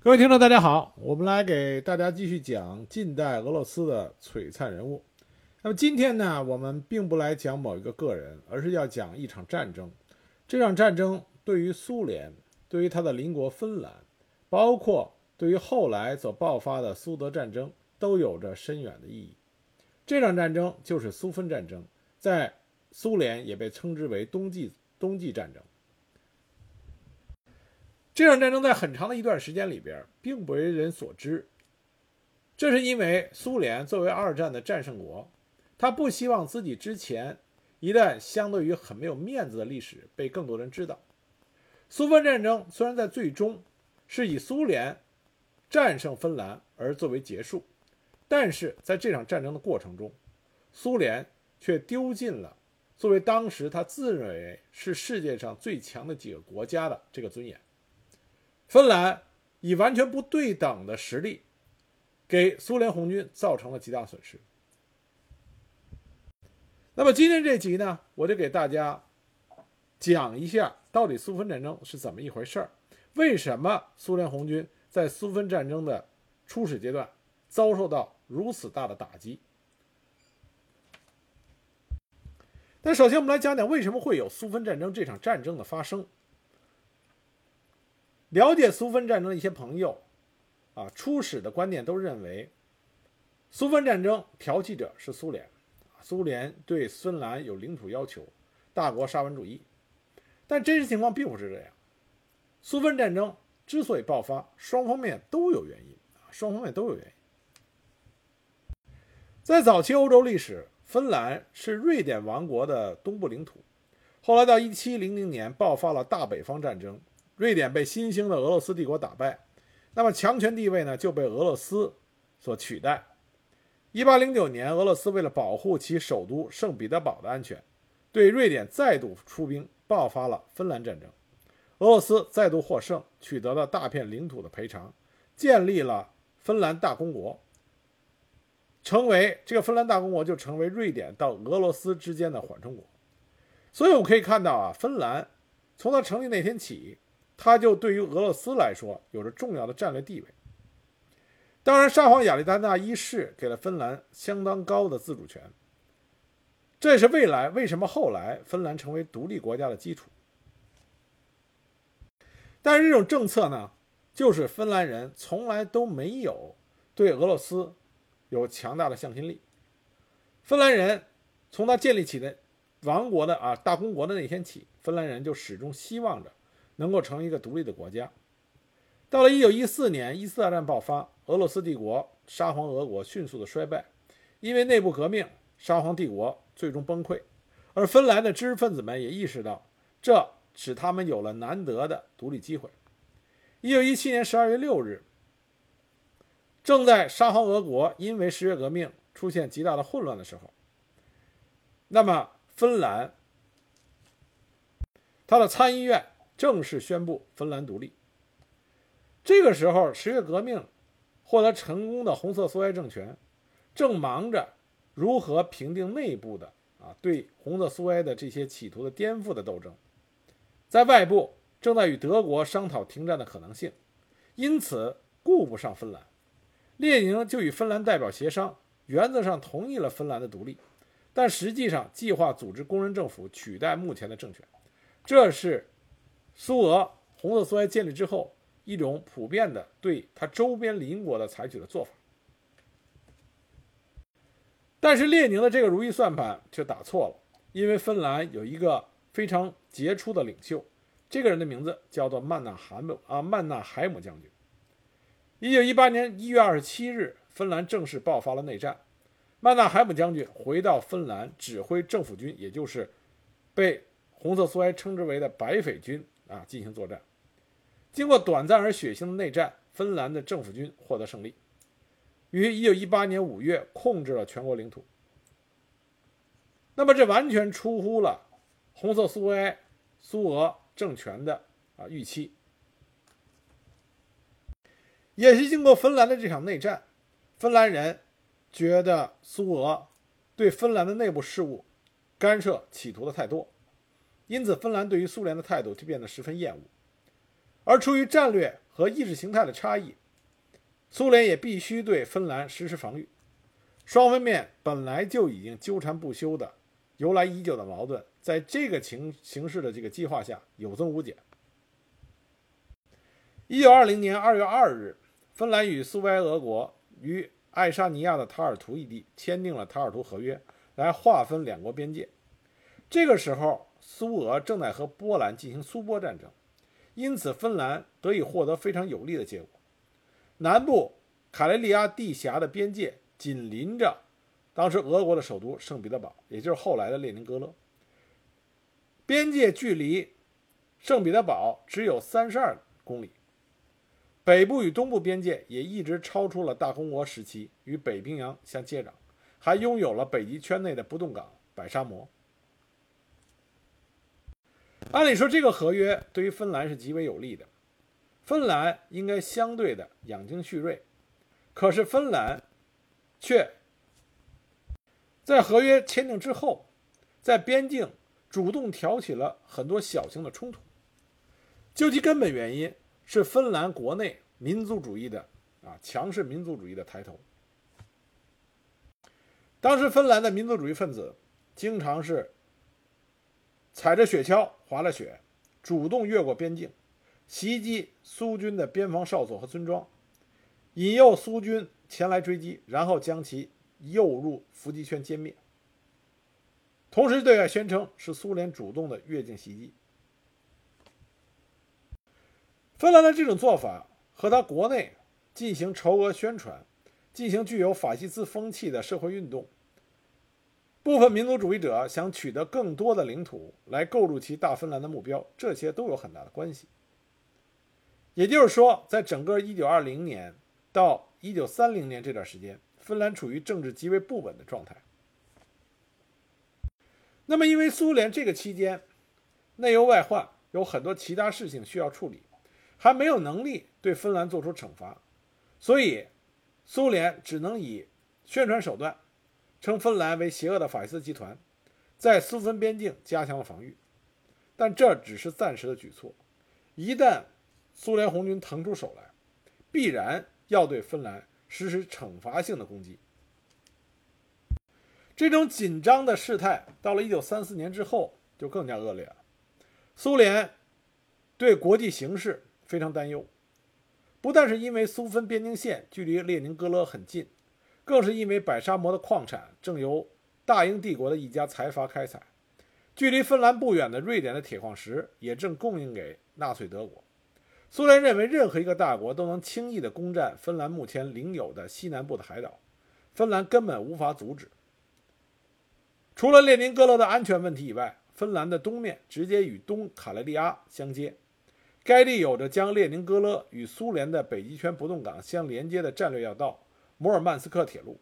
各位听众，大家好，我们来给大家继续讲近代俄罗斯的璀璨人物。那么今天呢，我们并不来讲某一个个人，而是要讲一场战争。这场战争对于苏联，对于他的邻国芬兰，包括对于后来所爆发的苏德战争，都有着深远的意义。这场战争就是苏芬战争，在苏联也被称之为冬季冬季战争。这场战争在很长的一段时间里边，并不为人所知。这是因为苏联作为二战的战胜国，他不希望自己之前一段相对于很没有面子的历史被更多人知道。苏芬战争虽然在最终是以苏联战胜芬兰而作为结束，但是在这场战争的过程中，苏联却丢尽了作为当时他自认为是世界上最强的几个国家的这个尊严。芬兰以完全不对等的实力，给苏联红军造成了极大损失。那么今天这集呢，我就给大家讲一下，到底苏芬战争是怎么一回事儿？为什么苏联红军在苏芬战争的初始阶段遭受到如此大的打击？那首先我们来讲讲为什么会有苏芬战争这场战争的发生。了解苏芬战争的一些朋友，啊，初始的观念都认为，苏芬战争挑起者是苏联，苏联对芬兰有领土要求，大国沙文主义。但真实情况并不是这样。苏芬战争之所以爆发，双方面都有原因，啊，双方面都有原因。在早期欧洲历史，芬兰是瑞典王国的东部领土，后来到一七零零年爆发了大北方战争。瑞典被新兴的俄罗斯帝国打败，那么强权地位呢就被俄罗斯所取代。一八零九年，俄罗斯为了保护其首都圣彼得堡的安全，对瑞典再度出兵，爆发了芬兰战争。俄罗斯再度获胜，取得了大片领土的赔偿，建立了芬兰大公国，成为这个芬兰大公国就成为瑞典到俄罗斯之间的缓冲国。所以我们可以看到啊，芬兰从它成立那天起。它就对于俄罗斯来说有着重要的战略地位。当然，沙皇亚历山大一世给了芬兰相当高的自主权，这也是未来为什么后来芬兰成为独立国家的基础。但是这种政策呢，就是芬兰人从来都没有对俄罗斯有强大的向心力。芬兰人从他建立起的王国的啊大公国的那天起，芬兰人就始终希望着。能够成为一个独立的国家。到了一九一四年，一次大战爆发，俄罗斯帝国沙皇俄国迅速的衰败，因为内部革命，沙皇帝国最终崩溃。而芬兰的知识分子们也意识到，这使他们有了难得的独立机会。一九一七年十二月六日，正在沙皇俄国因为十月革命出现极大的混乱的时候，那么芬兰，他的参议院。正式宣布芬兰独立。这个时候，十月革命获得成功的红色苏维埃政权，正忙着如何平定内部的啊对红色苏维埃的这些企图的颠覆的斗争，在外部正在与德国商讨停战的可能性，因此顾不上芬兰。列宁就与芬兰代表协商，原则上同意了芬兰的独立，但实际上计划组织工人政府取代目前的政权，这是。苏俄红色苏维埃建立之后，一种普遍的对它周边邻国的采取的做法，但是列宁的这个如意算盘却打错了，因为芬兰有一个非常杰出的领袖，这个人的名字叫做曼纳海姆啊，曼纳海姆将军。一九一八年一月二十七日，芬兰正式爆发了内战，曼纳海姆将军回到芬兰指挥政府军，也就是被红色苏维埃称之为的白匪军。啊，进行作战。经过短暂而血腥的内战，芬兰的政府军获得胜利，于1918年5月控制了全国领土。那么，这完全出乎了红色苏维埃、苏俄政权的啊预期。也是经过芬兰的这场内战，芬兰人觉得苏俄对芬兰的内部事务干涉企图的太多。因此，芬兰对于苏联的态度就变得十分厌恶，而出于战略和意识形态的差异，苏联也必须对芬兰实施防御。双方面本来就已经纠缠不休的、由来已久的矛盾，在这个情形势的这个激化下有增无减。一九二零年二月二日，芬兰与苏维埃俄国于爱沙尼亚的塔尔图一地签订了塔尔图合约，来划分两国边界。这个时候，苏俄正在和波兰进行苏波战争，因此芬兰得以获得非常有利的结果。南部卡累利亚地峡的边界紧邻着当时俄国的首都圣彼得堡，也就是后来的列宁格勒。边界距离圣彼得堡只有三十二公里。北部与东部边界也一直超出了大公国时期，与北冰洋相接壤，还拥有了北极圈内的不动港百沙摩。按理说，这个合约对于芬兰是极为有利的，芬兰应该相对的养精蓄锐。可是，芬兰却在合约签订之后，在边境主动挑起了很多小型的冲突。究其根本原因。是芬兰国内民族主义的啊强势民族主义的抬头。当时芬兰的民族主义分子经常是踩着雪橇滑了雪，主动越过边境，袭击苏军的边防哨所和村庄，引诱苏军前来追击，然后将其诱入伏击圈歼灭。同时对外宣称是苏联主动的越境袭击。芬兰的这种做法和他国内进行仇俄宣传、进行具有法西斯风气的社会运动，部分民族主义者想取得更多的领土来构筑其大芬兰的目标，这些都有很大的关系。也就是说，在整个1920年到1930年这段时间，芬兰处于政治极为不稳的状态。那么，因为苏联这个期间内忧外患，有很多其他事情需要处理。还没有能力对芬兰做出惩罚，所以苏联只能以宣传手段称芬兰为邪恶的法西斯集团，在苏芬边境加强了防御。但这只是暂时的举措，一旦苏联红军腾出手来，必然要对芬兰实施惩罚性的攻击。这种紧张的事态到了1934年之后就更加恶劣了，苏联对国际形势。非常担忧，不但是因为苏芬边境线距离列宁格勒很近，更是因为百沙摩的矿产正由大英帝国的一家财阀开采，距离芬兰不远的瑞典的铁矿石也正供应给纳粹德国。苏联认为任何一个大国都能轻易地攻占芬兰目前领有的西南部的海岛，芬兰根本无法阻止。除了列宁格勒的安全问题以外，芬兰的东面直接与东卡累利阿相接。该地有着将列宁格勒与苏联的北极圈不动港相连接的战略要道——摩尔曼斯克铁路。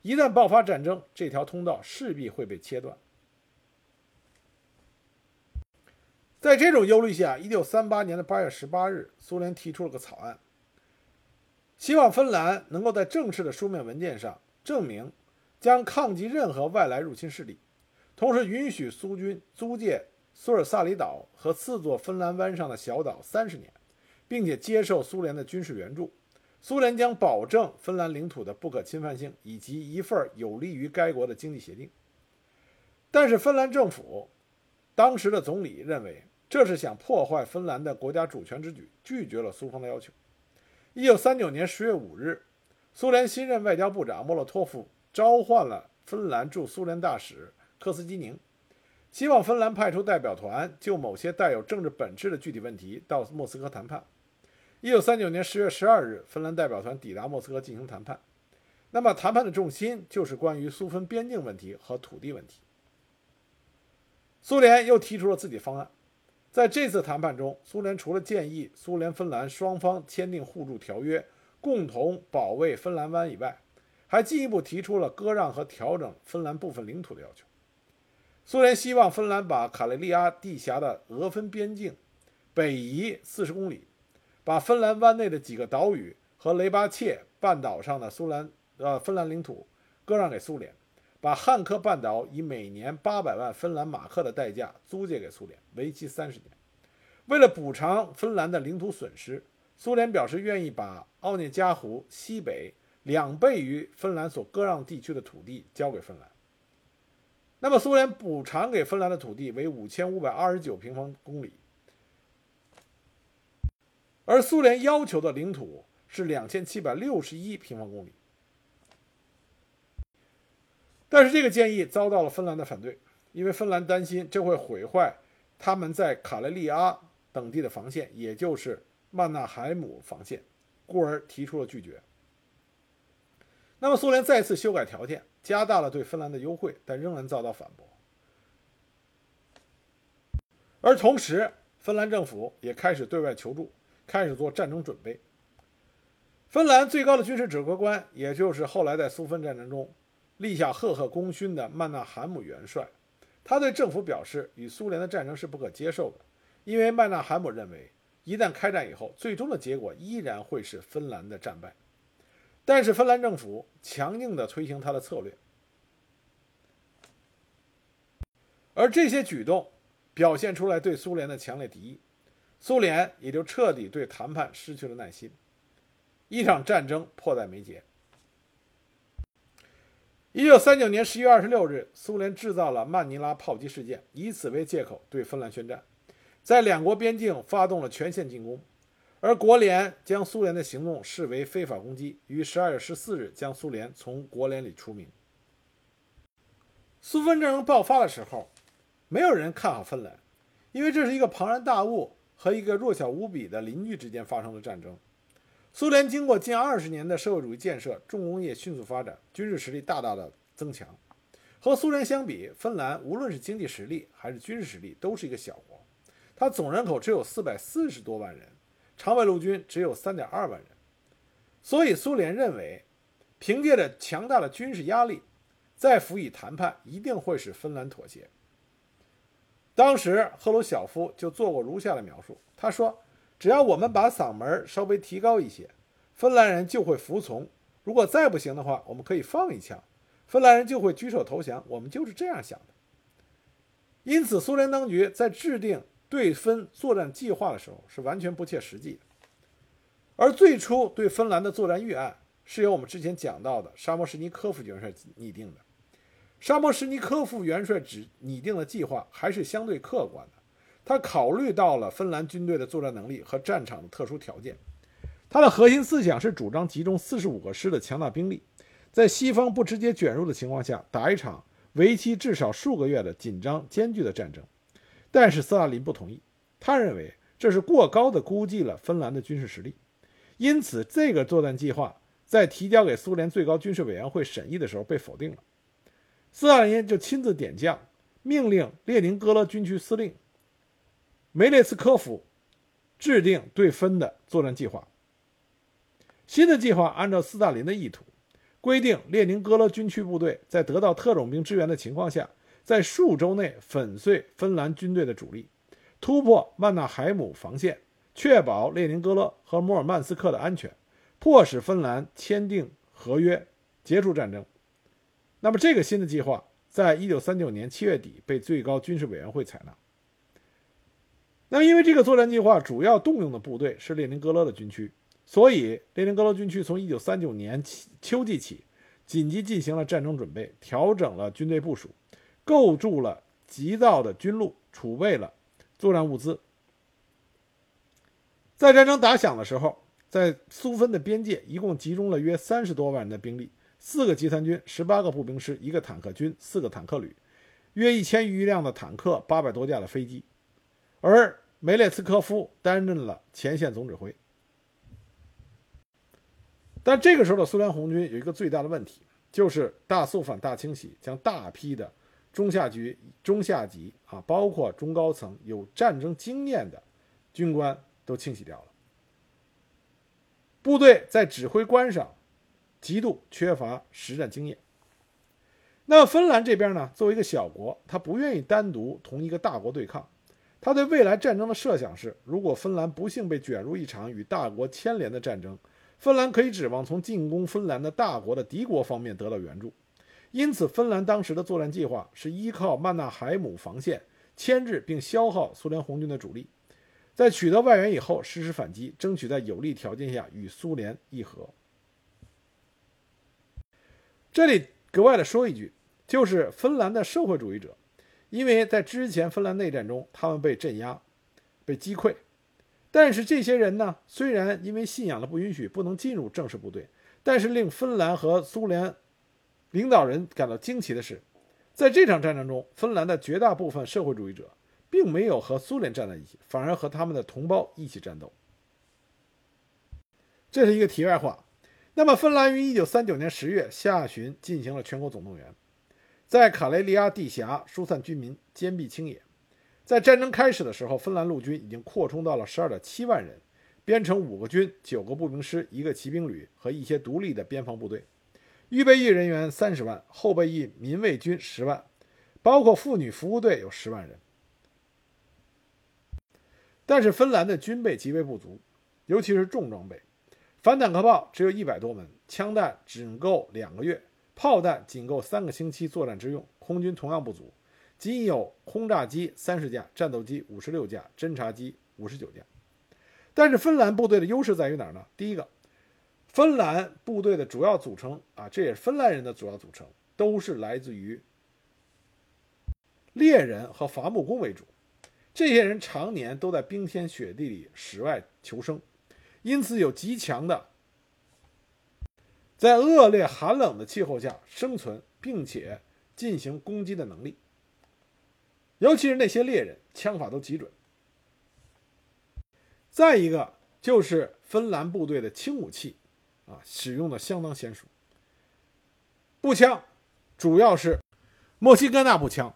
一旦爆发战争，这条通道势必会被切断。在这种忧虑下，1938年的8月18日，苏联提出了个草案，希望芬兰能够在正式的书面文件上证明将抗击任何外来入侵势力，同时允许苏军租借。苏尔萨里岛和四座芬兰湾上的小岛三十年，并且接受苏联的军事援助。苏联将保证芬兰领土的不可侵犯性，以及一份有利于该国的经济协定。但是，芬兰政府当时的总理认为这是想破坏芬兰的国家主权之举，拒绝了苏方的要求。一九三九年十月五日，苏联新任外交部长莫洛托夫召唤了芬兰驻苏联大使科斯基宁。希望芬兰派出代表团，就某些带有政治本质的具体问题到莫斯科谈判。一九三九年十月十二日，芬兰代表团抵达莫斯科进行谈判。那么，谈判的重心就是关于苏芬边境问题和土地问题。苏联又提出了自己方案。在这次谈判中，苏联除了建议苏联、芬兰双方签订互助条约，共同保卫芬兰湾以外，还进一步提出了割让和调整芬兰部分领土的要求。苏联希望芬兰把卡累利阿地峡的俄芬边境北移四十公里，把芬兰湾内的几个岛屿和雷巴切半岛上的苏兰呃芬兰领土割让给苏联，把汉克半岛以每年八百万芬兰马克的代价租借给苏联，为期三十年。为了补偿芬兰的领土损失，苏联表示愿意把奥涅加湖西北两倍于芬兰所割让地区的土地交给芬兰。那么，苏联补偿给芬兰的土地为五千五百二十九平方公里，而苏联要求的领土是两千七百六十一平方公里。但是这个建议遭到了芬兰的反对，因为芬兰担心这会毁坏他们在卡雷利阿等地的防线，也就是曼纳海姆防线，故而提出了拒绝。那么苏联再次修改条件，加大了对芬兰的优惠，但仍然遭到反驳。而同时，芬兰政府也开始对外求助，开始做战争准备。芬兰最高的军事指挥官，也就是后来在苏芬战争中。立下赫赫功勋的曼纳海姆元帅，他对政府表示，与苏联的战争是不可接受的，因为曼纳海姆认为，一旦开战以后，最终的结果依然会是芬兰的战败。但是芬兰政府强硬地推行他的策略，而这些举动表现出来对苏联的强烈敌意，苏联也就彻底对谈判失去了耐心，一场战争迫在眉睫。一九三九年十一月二十六日，苏联制造了曼尼拉炮击事件，以此为借口对芬兰宣战，在两国边境发动了全线进攻。而国联将苏联的行动视为非法攻击，于十二月十四日将苏联从国联里除名。苏芬战争爆发的时候，没有人看好芬兰，因为这是一个庞然大物和一个弱小无比的邻居之间发生了战争。苏联经过近二十年的社会主义建设，重工业迅速发展，军事实力大大的增强。和苏联相比，芬兰无论是经济实力还是军事实力都是一个小国。它总人口只有四百四十多万人，常备陆军只有三点二万人。所以，苏联认为，凭借着强大的军事压力，再辅以谈判，一定会使芬兰妥协。当时，赫鲁晓夫就做过如下的描述，他说。只要我们把嗓门稍微提高一些，芬兰人就会服从。如果再不行的话，我们可以放一枪，芬兰人就会举手投降。我们就是这样想的。因此，苏联当局在制定对芬作战计划的时候是完全不切实际的。而最初对芬兰的作战预案是由我们之前讲到的沙摩什尼科夫元帅拟定的。沙摩什尼科夫元帅指拟定的计划还是相对客观的。他考虑到了芬兰军队的作战能力和战场的特殊条件，他的核心思想是主张集中四十五个师的强大兵力，在西方不直接卷入的情况下，打一场为期至少数个月的紧张艰巨的战争。但是斯大林不同意，他认为这是过高的估计了芬兰的军事实力，因此这个作战计划在提交给苏联最高军事委员会审议的时候被否定了。斯大林就亲自点将，命令列宁格勒军区司令。梅列茨科夫制定对芬的作战计划。新的计划按照斯大林的意图，规定列宁格勒军区部队在得到特种兵支援的情况下，在数周内粉碎芬兰军队的主力，突破曼纳海姆防线，确保列宁格勒和摩尔曼斯克的安全，迫使芬兰签订合约，结束战争。那么，这个新的计划在一九三九年七月底被最高军事委员会采纳。那么因为这个作战计划主要动用的部队是列宁格勒的军区，所以列宁格勒军区从1939年秋季起，紧急进行了战争准备，调整了军队部署，构筑了急造的军路，储备了作战物资。在战争打响的时候，在苏芬的边界一共集中了约三十多万人的兵力，四个集团军、十八个步兵师、一个坦克军、四个坦克旅，约一千余辆的坦克、八百多架的飞机，而。梅列茨科夫担任了前线总指挥，但这个时候的苏联红军有一个最大的问题，就是大肃反、大清洗，将大批的中下级、中下级啊，包括中高层有战争经验的军官都清洗掉了，部队在指挥官上极度缺乏实战经验。那芬兰这边呢，作为一个小国，他不愿意单独同一个大国对抗。他对未来战争的设想是：如果芬兰不幸被卷入一场与大国牵连的战争，芬兰可以指望从进攻芬兰的大国的敌国方面得到援助。因此，芬兰当时的作战计划是依靠曼纳海姆防线牵制并消耗苏联红军的主力。在取得外援以后实施反击，争取在有利条件下与苏联议和。这里格外的说一句，就是芬兰的社会主义者，因为在之前芬兰内战中，他们被镇压、被击溃，但是这些人呢，虽然因为信仰的不允许不能进入正式部队，但是令芬兰和苏联领导人感到惊奇的是，在这场战争中，芬兰的绝大部分社会主义者并没有和苏联站在一起，反而和他们的同胞一起战斗。这是一个题外话。那么，芬兰于一九三九年十月下旬进行了全国总动员，在卡雷利亚地峡疏散军民，坚壁清野。在战争开始的时候，芬兰陆军已经扩充到了十二点七万人，编成五个军、九个步兵师、一个骑兵旅和一些独立的边防部队，预备役人员三十万，后备役民卫军十万，包括妇女服务队有十万人。但是，芬兰的军备极为不足，尤其是重装备。反坦克炮只有一百多门，枪弹仅够两个月，炮弹仅够三个星期作战之用。空军同样不足，仅有轰炸机三十架，战斗机五十六架，侦察机五十九架。但是芬兰部队的优势在于哪儿呢？第一个，芬兰部队的主要组成啊，这也是芬兰人的主要组成，都是来自于猎人和伐木工为主。这些人常年都在冰天雪地里室外求生。因此，有极强的在恶劣寒冷的气候下生存并且进行攻击的能力。尤其是那些猎人，枪法都极准。再一个就是芬兰部队的轻武器，啊，使用的相当娴熟。步枪主要是莫西哥纳步枪，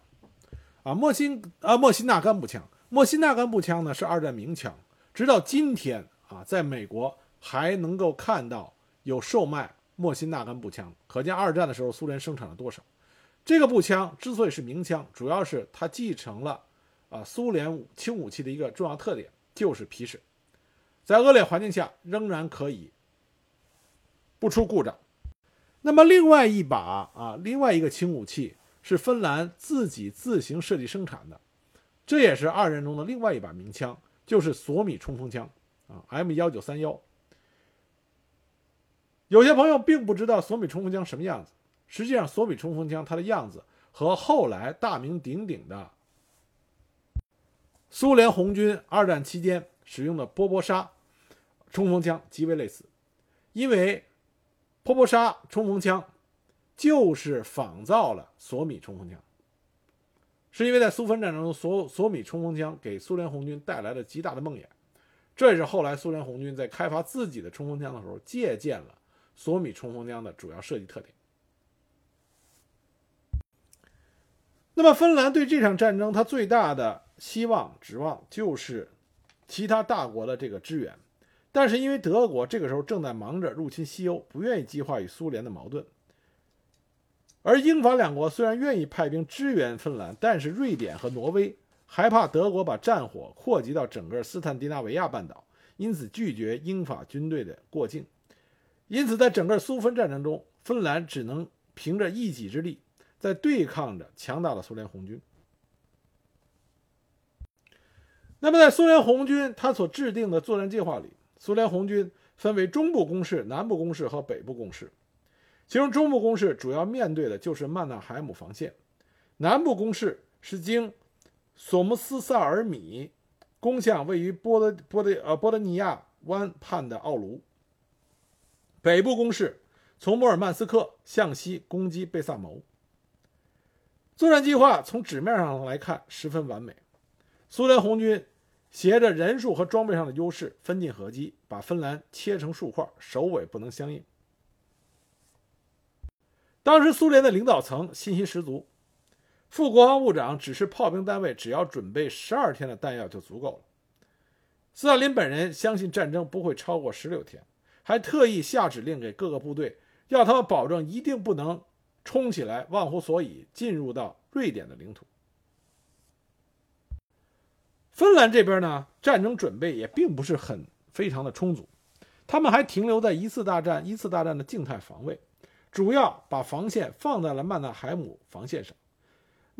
啊，莫辛啊莫辛纳甘步枪。莫辛纳甘步枪呢是二战名枪，直到今天。啊，在美国还能够看到有售卖莫辛纳甘步枪，可见二战的时候苏联生产了多少。这个步枪之所以是名枪，主要是它继承了啊苏联轻武器的一个重要特点，就是皮实，在恶劣环境下仍然可以不出故障。那么另外一把啊，另外一个轻武器是芬兰自己自行设计生产的，这也是二战中的另外一把名枪，就是索米冲锋枪。啊，M 幺九三幺。有些朋友并不知道索米冲锋枪什么样子。实际上，索米冲锋枪它的样子和后来大名鼎鼎的苏联红军二战期间使用的波波沙冲锋枪极为类似。因为波波沙冲锋枪就是仿造了索米冲锋枪，是因为在苏芬战争中，索索米冲锋枪给苏联红军带来了极大的梦魇。这也是后来苏联红军在开发自己的冲锋枪的时候借鉴了索米冲锋枪的主要设计特点。那么，芬兰对这场战争，它最大的希望指望就是其他大国的这个支援。但是，因为德国这个时候正在忙着入侵西欧，不愿意激化与苏联的矛盾。而英法两国虽然愿意派兵支援芬兰，但是瑞典和挪威。害怕德国把战火扩及到整个斯坦迪纳维亚半岛，因此拒绝英法军队的过境。因此，在整个苏芬战争中，芬兰只能凭着一己之力，在对抗着强大的苏联红军。那么，在苏联红军他所制定的作战计划里，苏联红军分为中部攻势、南部攻势和北部攻势。其中，中部攻势主要面对的就是曼纳海姆防线，南部攻势是经。索姆斯萨尔米攻向位于波德波德呃波德尼亚湾畔的奥卢。北部攻势从摩尔曼斯克向西攻击贝萨谋。作战计划从纸面上来看十分完美。苏联红军携着人数和装备上的优势，分进合击，把芬兰切成数块，首尾不能相应。当时苏联的领导层信心十足。副国防部长指示炮兵单位，只要准备十二天的弹药就足够了。斯大林本人相信战争不会超过十六天，还特意下指令给各个部队，要他们保证一定不能冲起来，忘乎所以进入到瑞典的领土。芬兰这边呢，战争准备也并不是很非常的充足，他们还停留在一次大战一次大战的静态防卫，主要把防线放在了曼纳海姆防线上。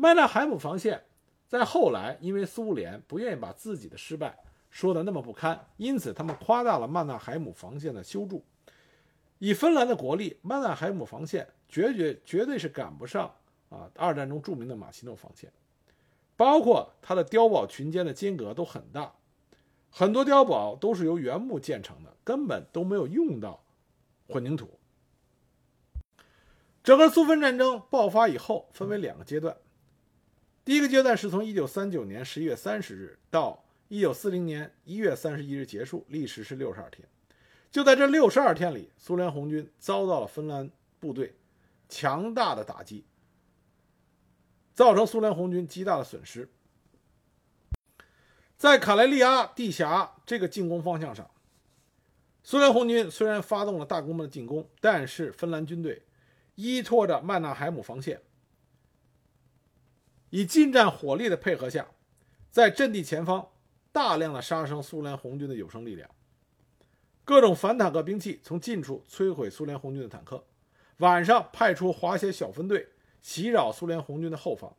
麦纳海姆防线，在后来因为苏联不愿意把自己的失败说的那么不堪，因此他们夸大了曼纳海姆防线的修筑。以芬兰的国力，曼纳海姆防线绝绝绝对是赶不上啊！二战中著名的马奇诺防线，包括它的碉堡群间的间隔都很大，很多碉堡都是由原木建成的，根本都没有用到混凝土。整个苏芬战争爆发以后，分为两个阶段。第一个阶段是从1939年11月30日到1940年1月31日结束，历时是62天。就在这六十二天里，苏联红军遭到了芬兰部队强大的打击，造成苏联红军极大的损失。在卡莱利阿地峡这个进攻方向上，苏联红军虽然发动了大规模的进攻，但是芬兰军队依托着曼纳海姆防线，以近战火力的配合下，在阵地前方大量的杀伤苏联红军的有生力量。各种反坦克兵器从近处摧毁苏联红军的坦克，晚上派出滑雪小分队袭扰苏联红军的后方。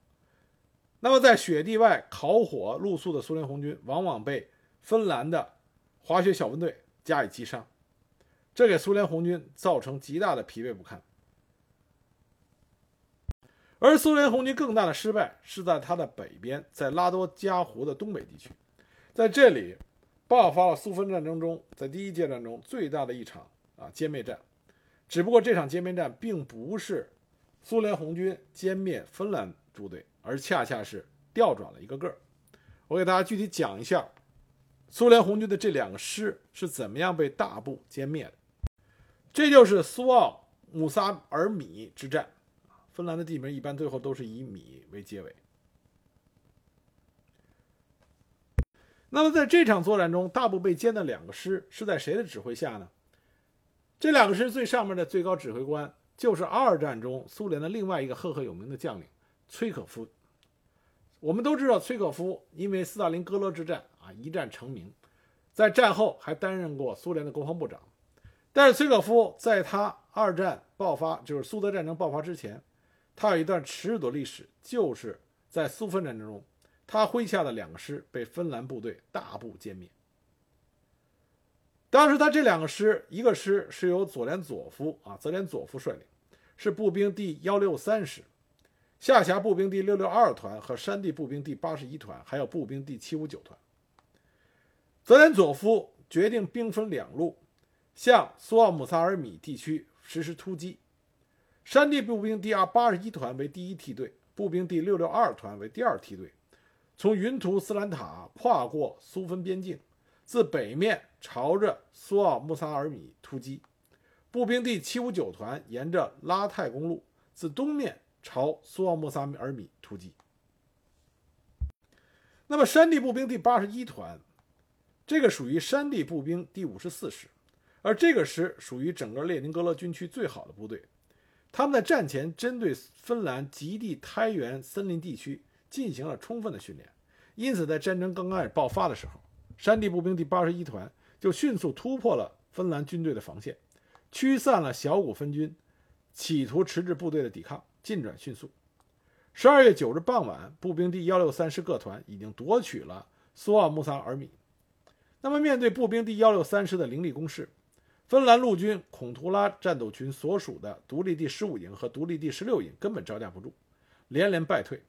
那么，在雪地外烤火露宿的苏联红军，往往被芬兰的滑雪小分队加以击杀，这给苏联红军造成极大的疲惫不堪。而苏联红军更大的失败是在它的北边，在拉多加湖的东北地区，在这里。爆发了苏芬战争中在第一阶段中最大的一场啊歼灭战，只不过这场歼灭战并不是苏联红军歼灭芬兰部队，而恰恰是调转了一个个儿。我给大家具体讲一下苏联红军的这两个师是怎么样被大部歼灭的。这就是苏奥姆萨尔米之战芬兰的地名一般最后都是以米为结尾。那么在这场作战中，大部被歼的两个师是在谁的指挥下呢？这两个师最上面的最高指挥官就是二战中苏联的另外一个赫赫有名的将领崔可夫。我们都知道，崔可夫因为斯大林格勒之战啊一战成名，在战后还担任过苏联的国防部长。但是崔可夫在他二战爆发，就是苏德战争爆发之前，他有一段耻辱的历史，就是在苏芬战争中。他麾下的两个师被芬兰部队大部歼灭。当时他这两个师，一个师是由佐连佐夫啊泽连佐夫率领，是步兵第幺六三师，下辖步兵第六六二团和山地步兵第八十一团，还有步兵第七五九团。泽连佐夫决定兵分两路，向苏奥姆萨尔米地区实施突击。山地步兵第二八十一团为第一梯队，步兵第六六二团为第二梯队。从云图斯兰塔跨过苏芬边境，自北面朝着苏奥穆萨尔米突击；步兵第七五九团沿着拉泰公路自东面朝苏奥穆萨尔米突击。那么山地步兵第八十一团，这个属于山地步兵第五十四师，而这个师属于整个列宁格勒军区最好的部队。他们在战前针对芬兰极地苔原森林地区。进行了充分的训练，因此在战争刚开始爆发的时候，山地步兵第八十一团就迅速突破了芬兰军队的防线，驱散了小股分军，企图迟滞部队的抵抗，进展迅速。十二月九日傍晚，步兵第幺六三师各团已经夺取了苏奥穆萨尔米。那么，面对步兵第幺六三师的凌厉攻势，芬兰陆军孔图拉战斗群所属的独立第十五营和独立第十六营根本招架不住，连连败退。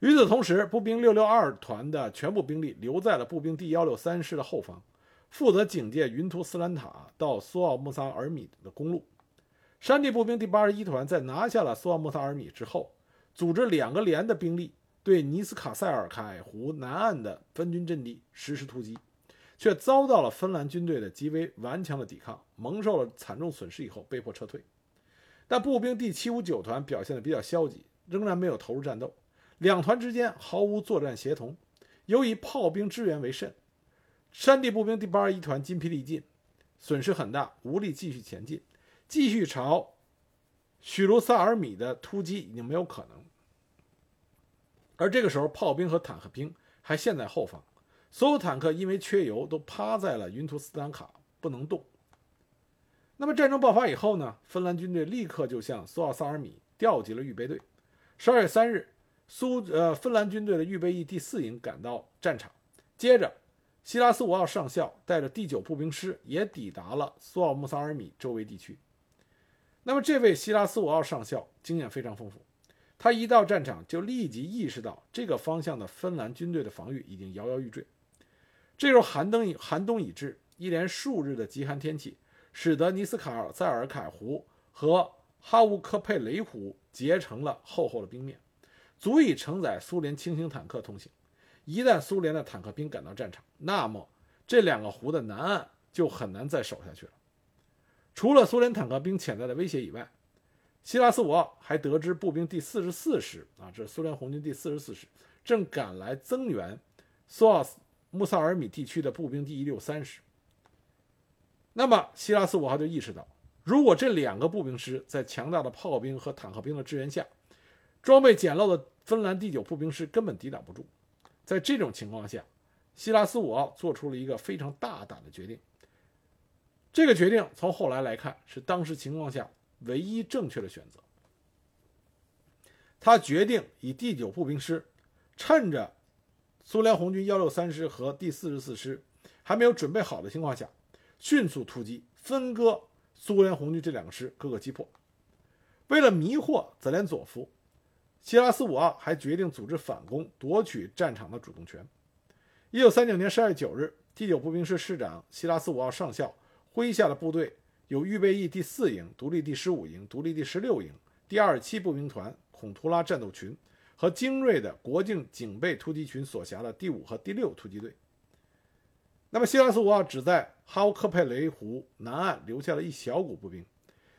与此同时，步兵六六二团的全部兵力留在了步兵第幺六三师的后方，负责警戒云图斯兰塔到苏奥穆萨尔米的公路。山地步兵第八十一团在拿下了苏奥穆萨尔米之后，组织两个连的兵力对尼斯卡塞尔凯湖南岸的分军阵地实施突击，却遭到了芬兰军队的极为顽强的抵抗，蒙受了惨重损失以后被迫撤退。但步兵第七五九团表现得比较消极，仍然没有投入战斗。两团之间毫无作战协同，尤以炮兵支援为甚。山地步兵第八十一团筋疲力尽，损失很大，无力继续前进，继续朝许卢萨尔米的突击已经没有可能。而这个时候，炮兵和坦克兵还陷在后方，所有坦克因为缺油都趴在了云图斯坦卡不能动。那么战争爆发以后呢？芬兰军队立刻就向苏奥萨尔米调集了预备队。十二月三日。苏呃芬兰军队的预备役第四营赶到战场，接着希拉斯五奥上校带着第九步兵师也抵达了苏奥穆萨尔米周围地区。那么这位希拉斯五奥上校经验非常丰富，他一到战场就立即意识到这个方向的芬兰军队的防御已经摇摇欲坠。这时候寒冬寒冬已至，一连数日的极寒天气使得尼斯卡尔塞尔凯湖和哈乌科佩雷湖结成了厚厚的冰面。足以承载苏联轻型坦克通行。一旦苏联的坦克兵赶到战场，那么这两个湖的南岸就很难再守下去了。除了苏联坦克兵潜在的威胁以外，希拉斯五号还得知步兵第四十四师啊，这是苏联红军第四十四师，正赶来增援苏奥穆萨尔米地区的步兵第一六三师。那么希拉斯五号就意识到，如果这两个步兵师在强大的炮兵和坦克兵的支援下，装备简陋的芬兰第九步兵师根本抵挡不住。在这种情况下，希拉斯五号做出了一个非常大胆的决定。这个决定从后来来看是当时情况下唯一正确的选择。他决定以第九步兵师，趁着苏联红军幺六三师和第四十四师还没有准备好的情况下，迅速突击，分割苏联红军这两个师，各个击破。为了迷惑泽连佐夫。希拉斯五号还决定组织反攻，夺取战场的主动权。一九三九年十二月九日，第九步兵师师长希拉斯五号上校麾下的部队有预备役第四营、独立第十五营、独立第十六营、第二十七步兵团、孔图拉战斗群和精锐的国境警备突击群所辖的第五和第六突击队。那么，希拉斯五号只在哈乌科佩雷湖南岸留下了一小股步兵，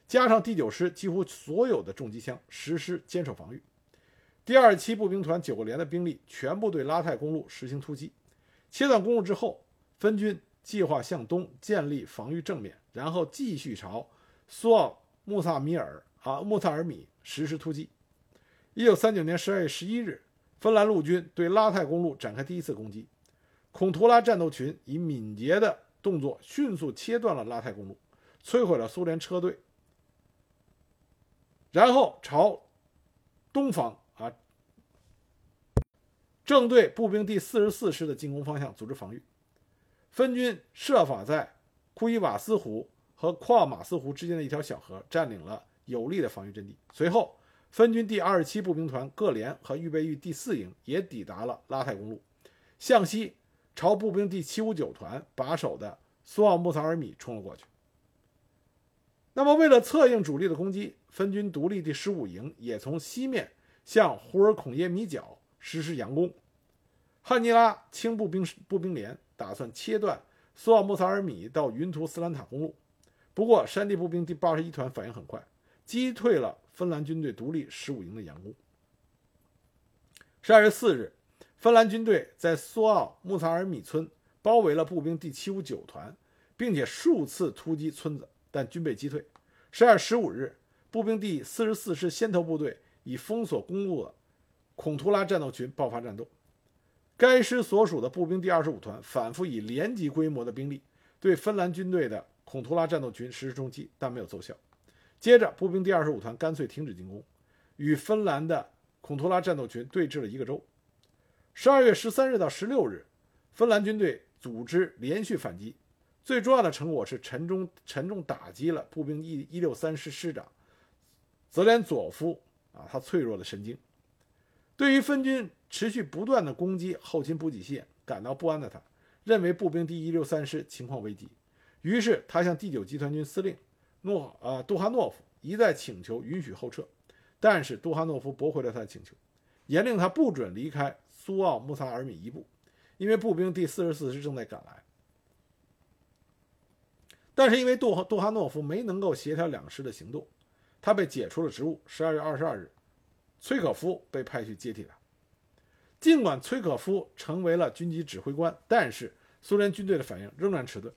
加上第九师几乎所有的重机枪，实施坚守防御。第二期步兵团九个连的兵力全部对拉泰公路实行突击，切断公路之后，分军计划向东建立防御正面，然后继续朝苏奥穆萨米尔啊穆萨尔米实施突击。一九三九年十二月十一日，芬兰陆军对拉泰公路展开第一次攻击，孔图拉战斗群以敏捷的动作迅速切断了拉泰公路，摧毁了苏联车队，然后朝东方啊。正对步兵第四十四师的进攻方向组织防御，分军设法在库伊瓦斯湖和库马斯湖之间的一条小河占领了有利的防御阵地。随后，分军第二十七步兵团各连和预备役第四营也抵达了拉泰公路，向西朝步兵第七五九团把守的苏奥穆萨尔米冲了过去。那么，为了策应主力的攻击，分军独立第十五营也从西面向胡尔孔耶米角。实施佯攻，汉尼拉轻步兵步兵连打算切断苏奥穆萨尔米到云图斯兰塔公路，不过山地步兵第八十一团反应很快，击退了芬兰军队独立十五营的佯攻。十二月四日，芬兰军队在苏奥穆萨尔米村包围了步兵第七五九团，并且数次突击村子，但均被击退。十二月十五日，步兵第四十四师先头部队以封锁公路的。孔图拉战斗群爆发战斗，该师所属的步兵第二十五团反复以连级规模的兵力对芬兰军队的孔图拉战斗群实施冲击，但没有奏效。接着，步兵第二十五团干脆停止进攻，与芬兰的孔托拉战斗群对峙了一个周。十二月十三日到十六日，芬兰军队组织连续反击，最重要的成果是沉重沉重打击了步兵一一六三师师长泽连佐夫啊，他脆弱的神经。对于分军持续不断的攻击后勤补给线感到不安的他，认为步兵第一六三师情况危急，于是他向第九集团军司令诺呃杜哈诺夫一再请求允许后撤，但是杜哈诺夫驳回了他的请求，严令他不准离开苏奥穆萨尔米一步，因为步兵第四十四师正在赶来。但是因为杜杜哈诺夫没能够协调两师的行动，他被解除了职务。十二月二十二日。崔可夫被派去接替他。尽管崔可夫成为了军机指挥官，但是苏联军队的反应仍然迟钝。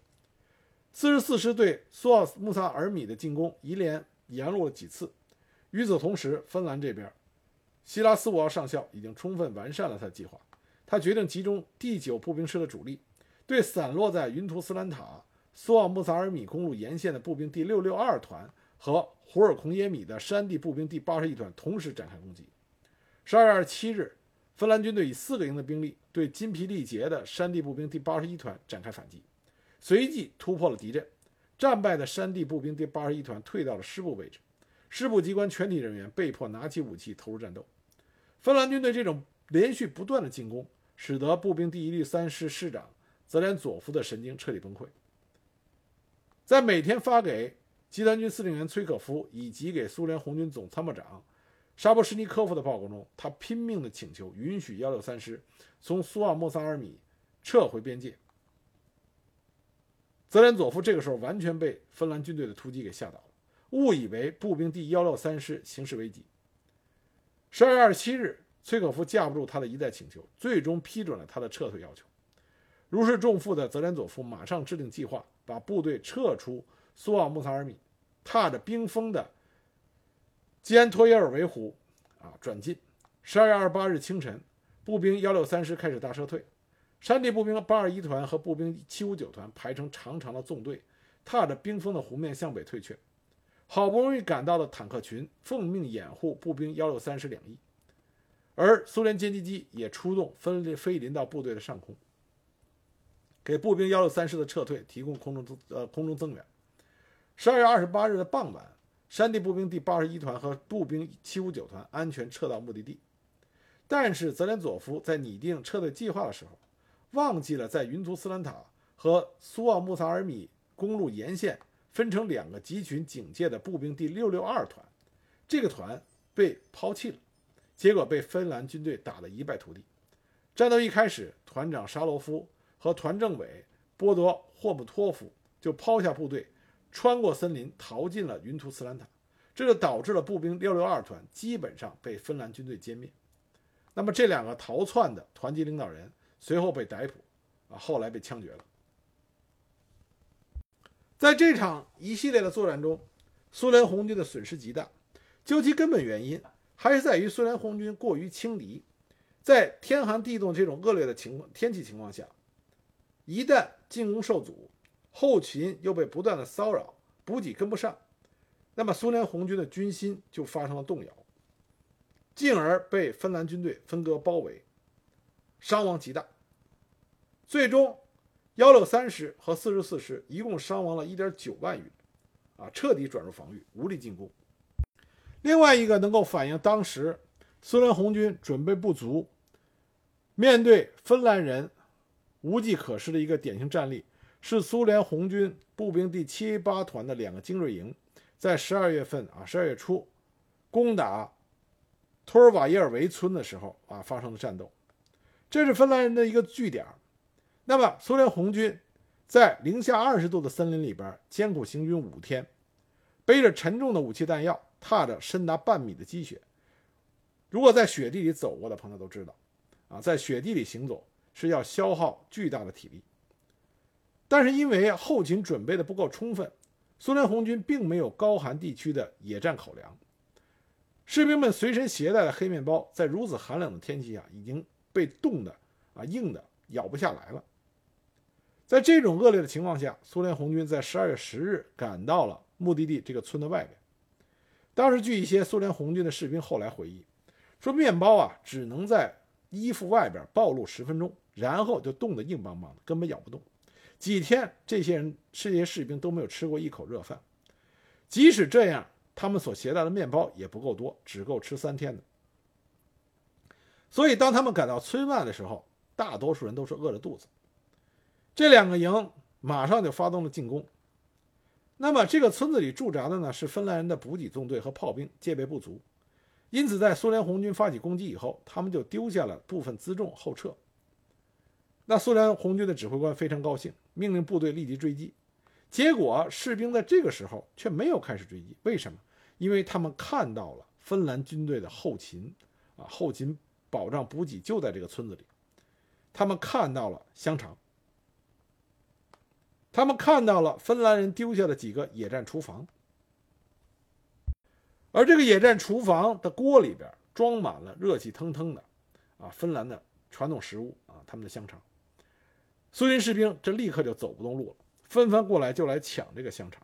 四十四师对苏奥穆萨尔米的进攻一连延误了几次。与此同时，芬兰这边，希拉斯沃上校已经充分完善了他的计划。他决定集中第九步兵师的主力，对散落在云图斯兰塔、苏奥穆萨尔米公路沿线的步兵第六六二团。和胡尔孔耶米的山地步兵第八十一团同时展开攻击。十二月二十七日，芬兰军队以四个营的兵力对筋疲力竭的山地步兵第八十一团展开反击，随即突破了敌阵。战败的山地步兵第八十一团退到了师部位置，师部机关全体人员被迫拿起武器投入战斗。芬兰军队这种连续不断的进攻，使得步兵第一律三师师长泽连佐夫的神经彻底崩溃。在每天发给集团军司令员崔可夫以及给苏联红军总参谋长沙波什尼科夫的报告中，他拼命地请求允许幺六三师从苏奥莫萨尔米撤回边界。泽连佐夫这个时候完全被芬兰军队的突击给吓倒了，误以为步兵第幺六三师形势危急。十二月二十七日，崔可夫架不住他的一再请求，最终批准了他的撤退要求。如释重负的泽连佐夫马上制定计划，把部队撤出苏奥穆萨尔米，踏着冰封的基安托耶尔维湖啊转进。十二月二十八日清晨，步兵幺六三师开始大撤退。山地步兵八二一团和步兵七五九团排成长长的纵队，踏着冰封的湖面向北退却。好不容易赶到的坦克群奉命掩护步兵幺六三师两翼，而苏联歼击机也出动飞飞临到部队的上空，给步兵幺六三师的撤退提供空中增呃空中增援。十二月二十八日的傍晚，山地步兵第八十一团和步兵七五九团安全撤到目的地，但是泽连佐夫在拟定撤退计划的时候。忘记了在云图斯兰塔和苏奥穆萨尔米公路沿线分成两个集群警戒的步兵第六六二团，这个团被抛弃了，结果被芬兰军队打得一败涂地。战斗一开始，团长沙罗夫和团政委波多霍姆托夫就抛下部队，穿过森林逃进了云图斯兰塔，这就导致了步兵六六二团基本上被芬兰军队歼灭。那么这两个逃窜的团级领导人。随后被逮捕，啊，后来被枪决了。在这场一系列的作战中，苏联红军的损失极大。究其根本原因，还是在于苏联红军过于轻敌。在天寒地冻这种恶劣的情况天气情况下，一旦进攻受阻，后勤又被不断的骚扰，补给跟不上，那么苏联红军的军心就发生了动摇，进而被芬兰军队分割包围。伤亡极大，最终幺六三师和四十四师一共伤亡了一点九万余，啊，彻底转入防御，无力进攻。另外一个能够反映当时苏联红军准备不足，面对芬兰人无计可施的一个典型战例，是苏联红军步兵第七八团的两个精锐营，在十二月份啊，十二月初攻打托尔瓦耶尔维村的时候啊，发生的战斗。这是芬兰人的一个据点那么苏联红军在零下二十度的森林里边艰苦行军五天，背着沉重的武器弹药，踏着深达半米的积雪。如果在雪地里走过的朋友都知道，啊，在雪地里行走是要消耗巨大的体力。但是因为后勤准备的不够充分，苏联红军并没有高寒地区的野战口粮，士兵们随身携带的黑面包，在如此寒冷的天气下已经。被冻的啊，硬的咬不下来了。在这种恶劣的情况下，苏联红军在十二月十日赶到了目的地这个村的外边。当时，据一些苏联红军的士兵后来回忆说，面包啊只能在衣服外边暴露十分钟，然后就冻得硬邦邦的，根本咬不动。几天，这些人这些士兵都没有吃过一口热饭。即使这样，他们所携带的面包也不够多，只够吃三天的。所以，当他们赶到村外的时候，大多数人都是饿着肚子。这两个营马上就发动了进攻。那么，这个村子里驻扎的呢是芬兰人的补给纵队和炮兵，戒备不足，因此在苏联红军发起攻击以后，他们就丢下了部分辎重后撤。那苏联红军的指挥官非常高兴，命令部队立即追击。结果，士兵在这个时候却没有开始追击，为什么？因为他们看到了芬兰军队的后勤，啊，后勤。保障补给就在这个村子里，他们看到了香肠，他们看到了芬兰人丢下的几个野战厨房，而这个野战厨房的锅里边装满了热气腾腾的，啊，芬兰的传统食物啊，他们的香肠。苏军士兵这立刻就走不动路了，纷纷过来就来抢这个香肠。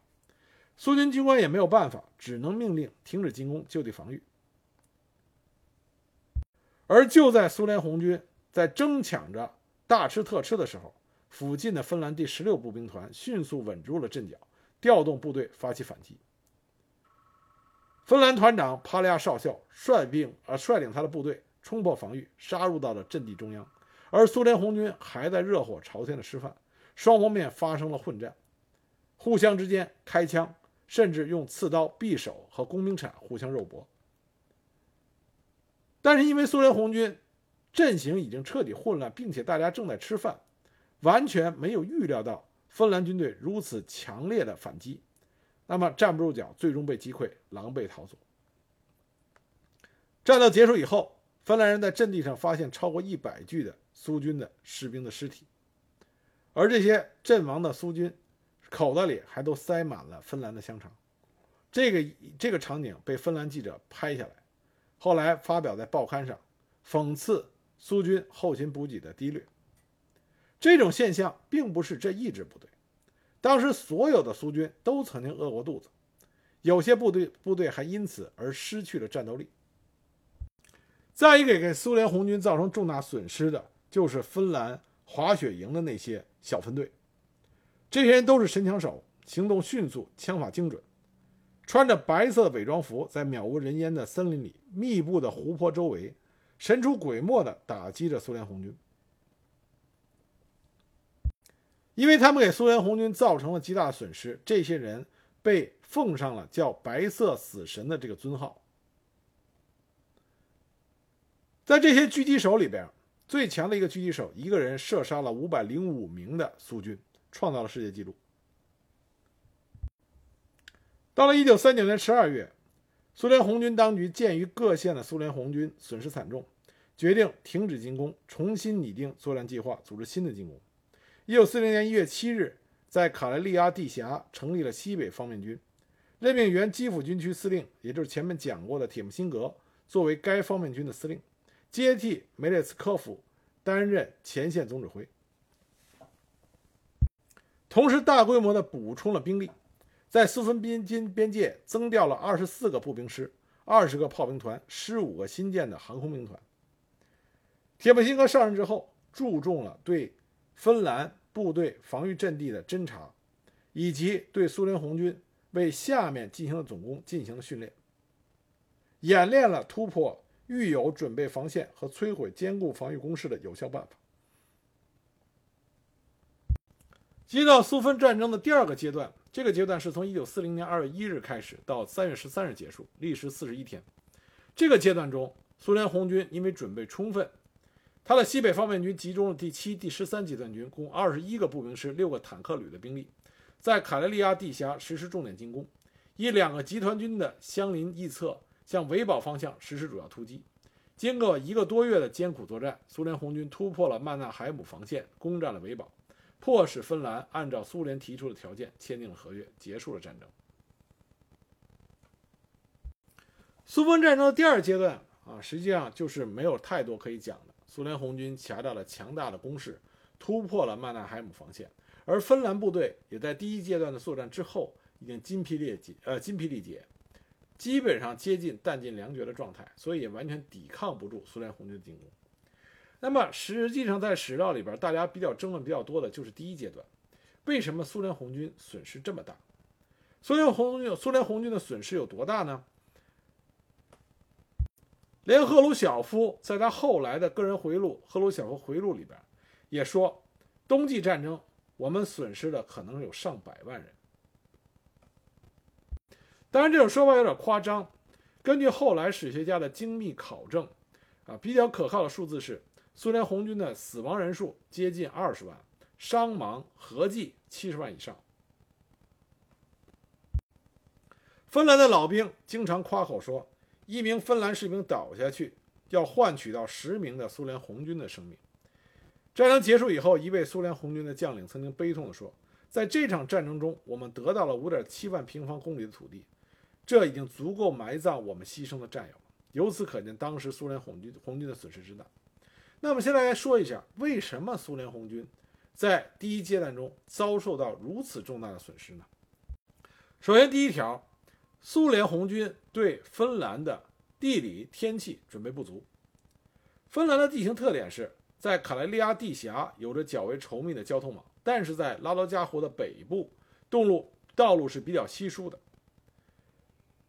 苏军军官也没有办法，只能命令停止进攻，就地防御。而就在苏联红军在争抢着大吃特吃的时候，附近的芬兰第十六步兵团迅速稳住了阵脚，调动部队发起反击。芬兰团长帕利亚少校率兵呃率领他的部队冲破防御，杀入到了阵地中央，而苏联红军还在热火朝天的吃饭，双方面发生了混战，互相之间开枪，甚至用刺刀、匕首和工兵铲互相肉搏。但是因为苏联红军阵型已经彻底混乱，并且大家正在吃饭，完全没有预料到芬兰军队如此强烈的反击，那么站不住脚，最终被击溃，狼狈逃走。战斗结束以后，芬兰人在阵地上发现超过一百具的苏军的士兵的尸体，而这些阵亡的苏军口袋里还都塞满了芬兰的香肠。这个这个场景被芬兰记者拍下来。后来发表在报刊上，讽刺苏军后勤补给的低劣。这种现象并不是这一支部队，当时所有的苏军都曾经饿过肚子，有些部队部队还因此而失去了战斗力。再一个给苏联红军造成重大损失的就是芬兰滑雪营的那些小分队，这些人都是神枪手，行动迅速，枪法精准。穿着白色伪装服，在渺无人烟的森林里、密布的湖泊周围，神出鬼没地打击着苏联红军。因为他们给苏联红军造成了极大的损失，这些人被奉上了叫“白色死神”的这个尊号。在这些狙击手里边，最强的一个狙击手，一个人射杀了五百零五名的苏军，创造了世界纪录。到了一九三九年十二月，苏联红军当局鉴于各县的苏联红军损失惨重，决定停止进攻，重新拟定作战计划，组织新的进攻。一九四零年一月七日，在卡莱利亚地峡成立了西北方面军，任命原基辅军区司令，也就是前面讲过的铁木辛格作为该方面军的司令，接替梅列茨科夫担任前线总指挥，同时大规模的补充了兵力。在苏芬边军边界增调了二十四个步兵师、二十个炮兵团、十五个新建的航空兵团。铁木辛格上任之后，注重了对芬兰部队防御阵地的侦察，以及对苏联红军为下面进行的总攻进行了训练，演练了突破预有准备防线和摧毁坚固防御工事的有效办法。接到苏芬战争的第二个阶段。这个阶段是从一九四零年二月一日开始，到三月十三日结束，历时四十一天。这个阶段中，苏联红军因为准备充分，他的西北方面军集中了第七、第十三集团军共二十一个步兵师、六个坦克旅的兵力，在卡莱利亚地峡实施重点进攻，以两个集团军的相邻翼侧向维堡方向实施主要突击。经过一个多月的艰苦作战，苏联红军突破了曼纳海姆防线，攻占了维堡。迫使芬兰按照苏联提出的条件签订了合约，结束了战争。苏芬战争的第二阶段啊，实际上就是没有太多可以讲的。苏联红军强大了强大的攻势，突破了曼纳海姆防线，而芬兰部队也在第一阶段的作战之后已经筋疲力竭，呃，筋疲力竭，基本上接近弹尽粮绝的状态，所以也完全抵抗不住苏联红军的进攻。那么实际上，在史料里边，大家比较争论比较多的就是第一阶段，为什么苏联红军损失这么大？苏联红军苏联红军的损失有多大呢？连赫鲁晓夫在他后来的个人回忆录《赫鲁晓夫回忆录》里边也说，冬季战争我们损失的可能有上百万人。当然，这种说法有点夸张。根据后来史学家的精密考证，啊，比较可靠的数字是。苏联红军的死亡人数接近二十万，伤亡合计七十万以上。芬兰的老兵经常夸口说，一名芬兰士兵倒下去，要换取到十名的苏联红军的生命。战争结束以后，一位苏联红军的将领曾经悲痛地说：“在这场战争中，我们得到了五点七万平方公里的土地，这已经足够埋葬我们牺牲的战友了。”由此可见，当时苏联红军红军的损失之大。那么，现在来说一下，为什么苏联红军在第一阶段中遭受到如此重大的损失呢？首先，第一条，苏联红军对芬兰的地理天气准备不足。芬兰的地形特点是在卡莱利亚地峡有着较为稠密的交通网，但是在拉多加湖的北部，道路道路是比较稀疏的。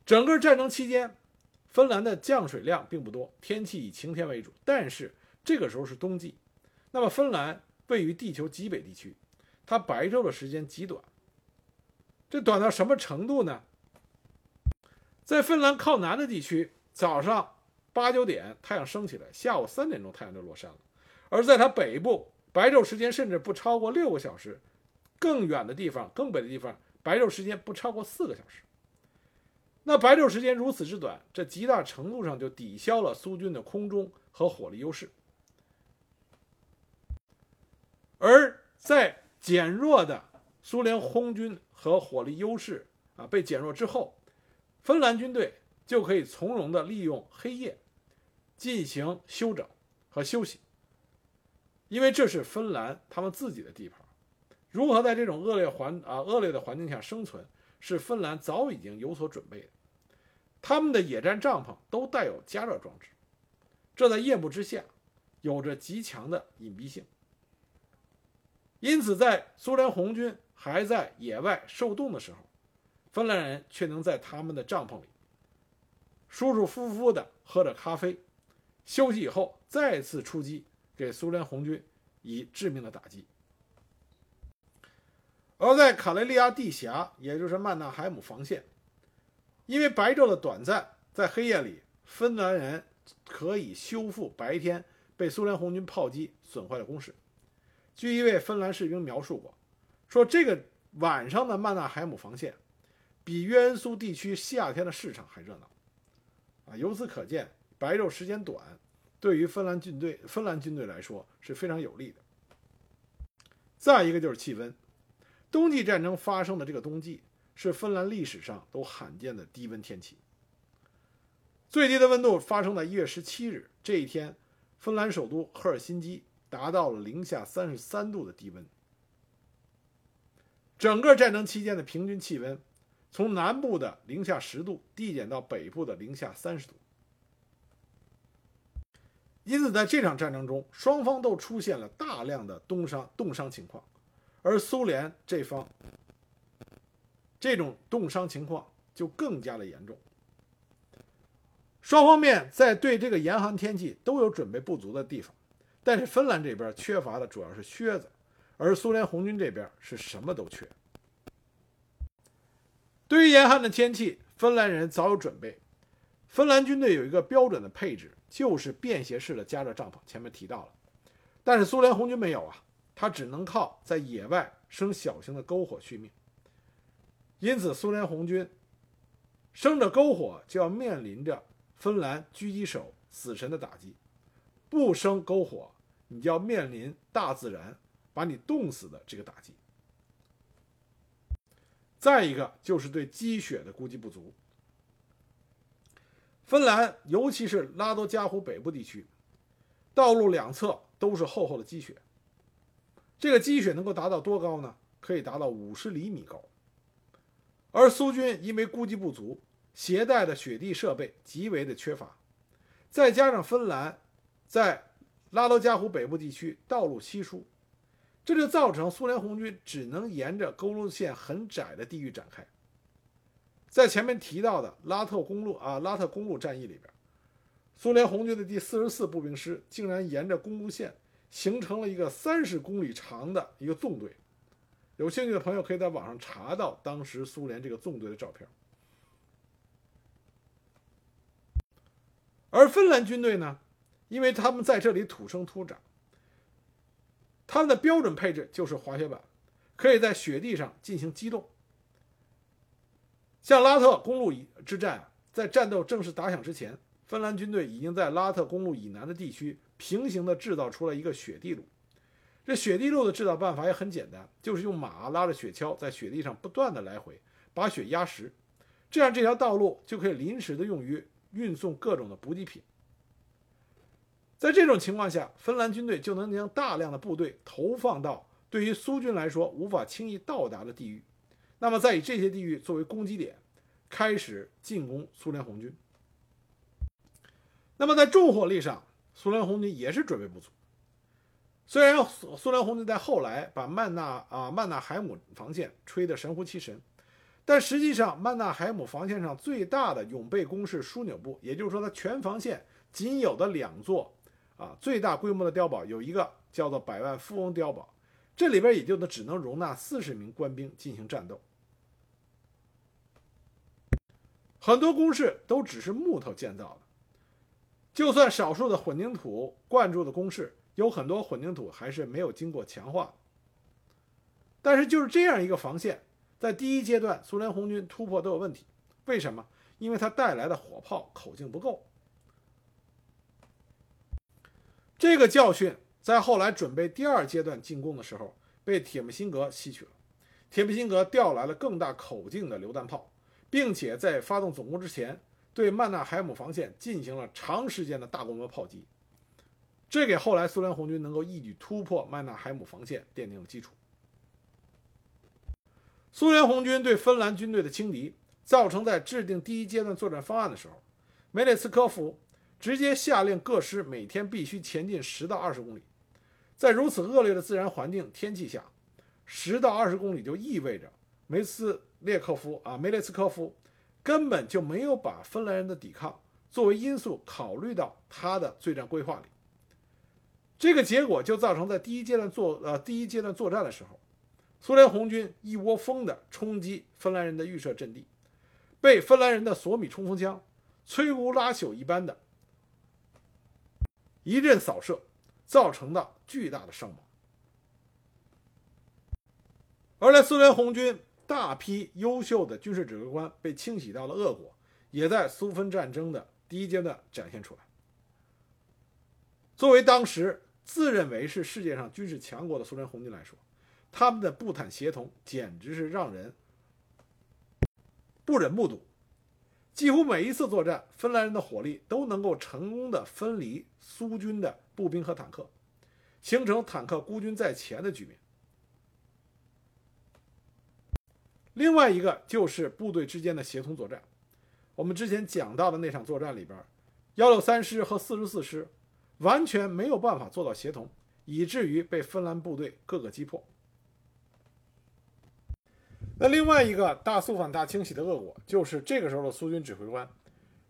整个战争期间，芬兰的降水量并不多，天气以晴天为主。但是这个时候是冬季，那么芬兰位于地球极北地区，它白昼的时间极短。这短到什么程度呢？在芬兰靠南的地区，早上八九点太阳升起来，下午三点钟太阳就落山了；而在它北部，白昼时间甚至不超过六个小时，更远的地方、更北的地方，白昼时间不超过四个小时。那白昼时间如此之短，这极大程度上就抵消了苏军的空中和火力优势。而在减弱的苏联空军和火力优势啊被减弱之后，芬兰军队就可以从容地利用黑夜进行休整和休息，因为这是芬兰他们自己的地盘。如何在这种恶劣环啊恶劣的环境下生存，是芬兰早已经有所准备的。他们的野战帐篷都带有加热装置，这在夜幕之下有着极强的隐蔽性。因此，在苏联红军还在野外受冻的时候，芬兰人却能在他们的帐篷里舒舒服服地喝着咖啡，休息以后再次出击，给苏联红军以致命的打击。而在卡雷利亚地峡，也就是曼纳海姆防线。因为白昼的短暂，在黑夜里，芬兰人可以修复白天被苏联红军炮击损坏的工事。据一位芬兰士兵描述过，说这个晚上的曼纳海姆防线，比约恩苏地区夏天的市场还热闹。啊，由此可见，白昼时间短，对于芬兰军队芬兰军队来说是非常有利的。再一个就是气温，冬季战争发生的这个冬季。是芬兰历史上都罕见的低温天气。最低的温度发生在一月十七日这一天，芬兰首都赫尔辛基达到了零下三十三度的低温。整个战争期间的平均气温，从南部的零下十度递减到北部的零下三十度。因此，在这场战争中，双方都出现了大量的冻伤冻伤情况，而苏联这方。这种冻伤情况就更加的严重。双方面在对这个严寒天气都有准备不足的地方，但是芬兰这边缺乏的主要是靴子，而苏联红军这边是什么都缺。对于严寒的天气，芬兰人早有准备。芬兰军队有一个标准的配置，就是便携式的加热帐篷，前面提到了。但是苏联红军没有啊，他只能靠在野外生小型的篝火续命。因此，苏联红军生着篝火就要面临着芬兰狙击手死神的打击；不生篝火，你就要面临大自然把你冻死的这个打击。再一个就是对积雪的估计不足。芬兰，尤其是拉多加湖北部地区，道路两侧都是厚厚的积雪。这个积雪能够达到多高呢？可以达到五十厘米高。而苏军因为估计不足，携带的雪地设备极为的缺乏，再加上芬兰在拉多加湖北部地区道路稀疏，这就造成苏联红军只能沿着公路线很窄的地域展开。在前面提到的拉特公路啊拉特公路战役里边，苏联红军的第四十四步兵师竟然沿着公路线形成了一个三十公里长的一个纵队。有兴趣的朋友可以在网上查到当时苏联这个纵队的照片。而芬兰军队呢，因为他们在这里土生土长，他们的标准配置就是滑雪板，可以在雪地上进行机动。像拉特公路之战，在战斗正式打响之前，芬兰军队已经在拉特公路以南的地区平行的制造出了一个雪地路。这雪地路的制造办法也很简单，就是用马拉着雪橇在雪地上不断的来回把雪压实，这样这条道路就可以临时的用于运送各种的补给品。在这种情况下，芬兰军队就能将大量的部队投放到对于苏军来说无法轻易到达的地域，那么再以这些地域作为攻击点，开始进攻苏联红军。那么在重火力上，苏联红军也是准备不足。虽然苏联红军在后来把曼纳啊曼纳海姆防线吹得神乎其神，但实际上曼纳海姆防线上最大的永备工事枢纽部，也就是说它全防线仅有的两座啊最大规模的碉堡，有一个叫做百万富翁碉堡，这里边也就只能容纳四十名官兵进行战斗。很多工事都只是木头建造的，就算少数的混凝土灌注的工事。有很多混凝土还是没有经过强化，但是就是这样一个防线，在第一阶段苏联红军突破都有问题。为什么？因为它带来的火炮口径不够。这个教训在后来准备第二阶段进攻的时候被铁木辛格吸取了。铁木辛格调来了更大口径的榴弹炮，并且在发动总攻之前，对曼纳海姆防线进行了长时间的大规模炮击。这给后来苏联红军能够一举突破曼纳海姆防线奠定了基础。苏联红军对芬兰军队的轻敌，造成在制定第一阶段作战方案的时候，梅列茨科夫直接下令各师每天必须前进十到二十公里。在如此恶劣的自然环境天气下，十到二十公里就意味着梅斯列科夫啊梅列茨科夫根本就没有把芬兰人的抵抗作为因素考虑到他的作战规划里。这个结果就造成，在第一阶段作呃第一阶段作战的时候，苏联红军一窝蜂的冲击芬兰人的预设阵地，被芬兰人的索米冲锋枪摧枯拉朽一般的一阵扫射，造成的巨大的伤亡。而在，苏联红军大批优秀的军事指挥官被清洗到的恶果，也在苏芬战争的第一阶段展现出来。作为当时。自认为是世界上军事强国的苏联红军来说，他们的不坦协同简直是让人不忍目睹。几乎每一次作战，芬兰人的火力都能够成功的分离苏军的步兵和坦克，形成坦克孤军在前的局面。另外一个就是部队之间的协同作战。我们之前讲到的那场作战里边，幺六三师和四十四师。完全没有办法做到协同，以至于被芬兰部队各个击破。那另外一个大肃反大清洗的恶果，就是这个时候的苏军指挥官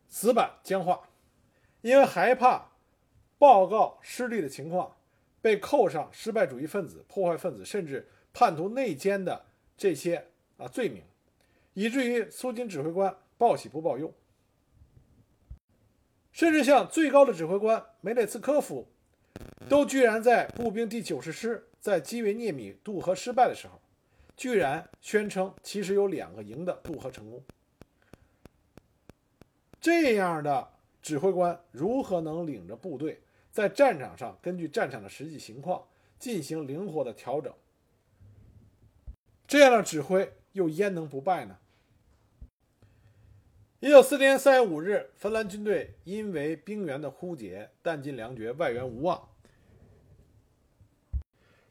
死板僵化，因为害怕报告失利的情况，被扣上失败主义分子、破坏分子，甚至叛徒内奸的这些啊罪名，以至于苏军指挥官报喜不报忧。甚至像最高的指挥官梅列茨科夫，都居然在步兵第九十师在基维涅米渡河失败的时候，居然宣称其实有两个营的渡河成功。这样的指挥官如何能领着部队在战场上根据战场的实际情况进行灵活的调整？这样的指挥又焉能不败呢？一九四年三月五日，芬兰军队因为兵源的枯竭，弹尽粮绝，外援无望。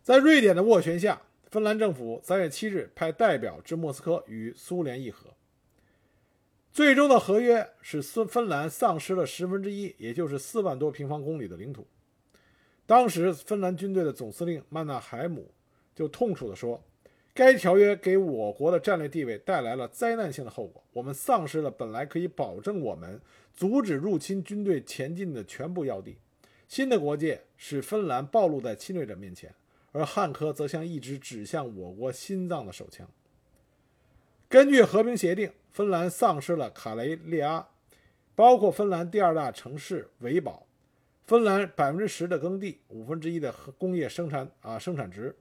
在瑞典的斡旋下，芬兰政府三月七日派代表至莫斯科与苏联议和。最终的合约使芬芬兰丧失了十分之一，也就是四万多平方公里的领土。当时，芬兰军队的总司令曼纳海姆就痛楚地说。该条约给我国的战略地位带来了灾难性的后果，我们丧失了本来可以保证我们阻止入侵军队前进的全部要地。新的国界使芬兰暴露在侵略者面前，而汉科则像一支指向我国心脏的手枪。根据和平协定，芬兰丧失了卡雷利阿，包括芬兰第二大城市维堡，芬兰百分之十的耕地，五分之一的工业生产啊生产值。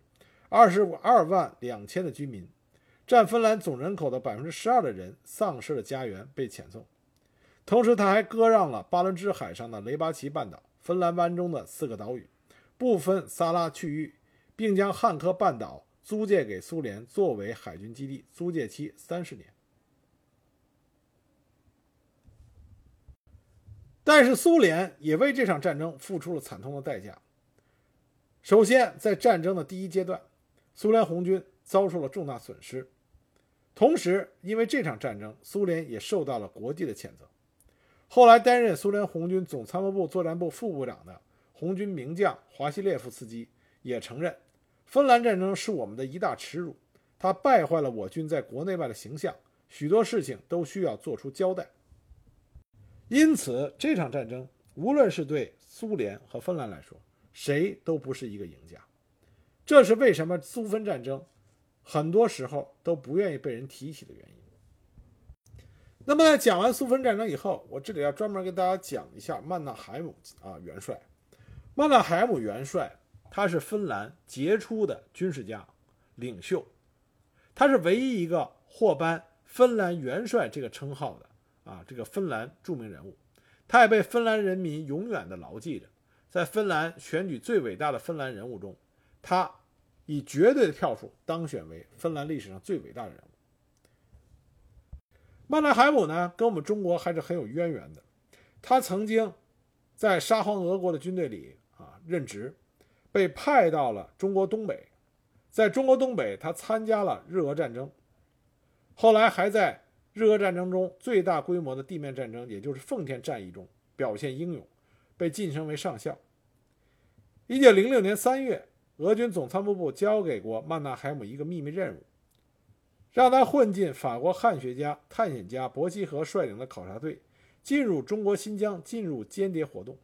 二十二万两千的居民，占芬兰总人口的百分之十二的人丧失了家园，被遣送。同时，他还割让了巴伦支海上的雷巴奇半岛、芬兰湾中的四个岛屿、部分萨拉区域，并将汉科半岛租借给苏联作为海军基地，租借期三十年。但是，苏联也为这场战争付出了惨痛的代价。首先，在战争的第一阶段。苏联红军遭受了重大损失，同时因为这场战争，苏联也受到了国际的谴责。后来担任苏联红军总参谋部作战部副部长的红军名将华西列夫斯基也承认，芬兰战争是我们的一大耻辱，它败坏了我军在国内外的形象，许多事情都需要做出交代。因此，这场战争无论是对苏联和芬兰来说，谁都不是一个赢家。这是为什么苏芬战争很多时候都不愿意被人提起的原因。那么，在讲完苏芬战争以后，我这里要专门给大家讲一下曼纳海姆啊元帅。曼纳海姆元帅他是芬兰杰出的军事家、领袖，他是唯一一个获颁芬兰元帅这个称号的啊这个芬兰著名人物。他也被芬兰人民永远的牢记着，在芬兰选举最伟大的芬兰人物中，他以绝对的票数当选为芬兰历史上最伟大的人物。曼纳海姆呢，跟我们中国还是很有渊源的。他曾经在沙皇俄国的军队里啊任职，被派到了中国东北，在中国东北，他参加了日俄战争，后来还在日俄战争中最大规模的地面战争，也就是奉天战役中表现英勇，被晋升为上校。一九零六年三月，俄军总参谋部交给过曼纳海姆一个秘密任务。让他混进法国汉学家、探险家伯希和率领的考察队，进入中国新疆，进入间谍活动。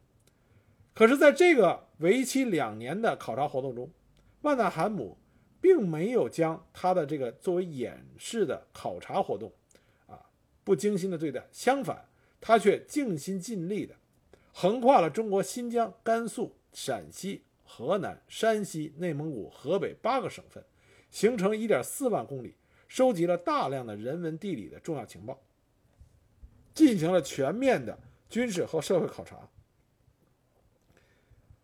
可是，在这个为期两年的考察活动中，曼纳海姆并没有将他的这个作为演示的考察活动，啊，不精心的对待。相反，他却尽心尽力的横跨了中国新疆、甘肃、陕西、河南、山西、内蒙古、河北八个省份，行程一点四万公里。收集了大量的人文地理的重要情报，进行了全面的军事和社会考察。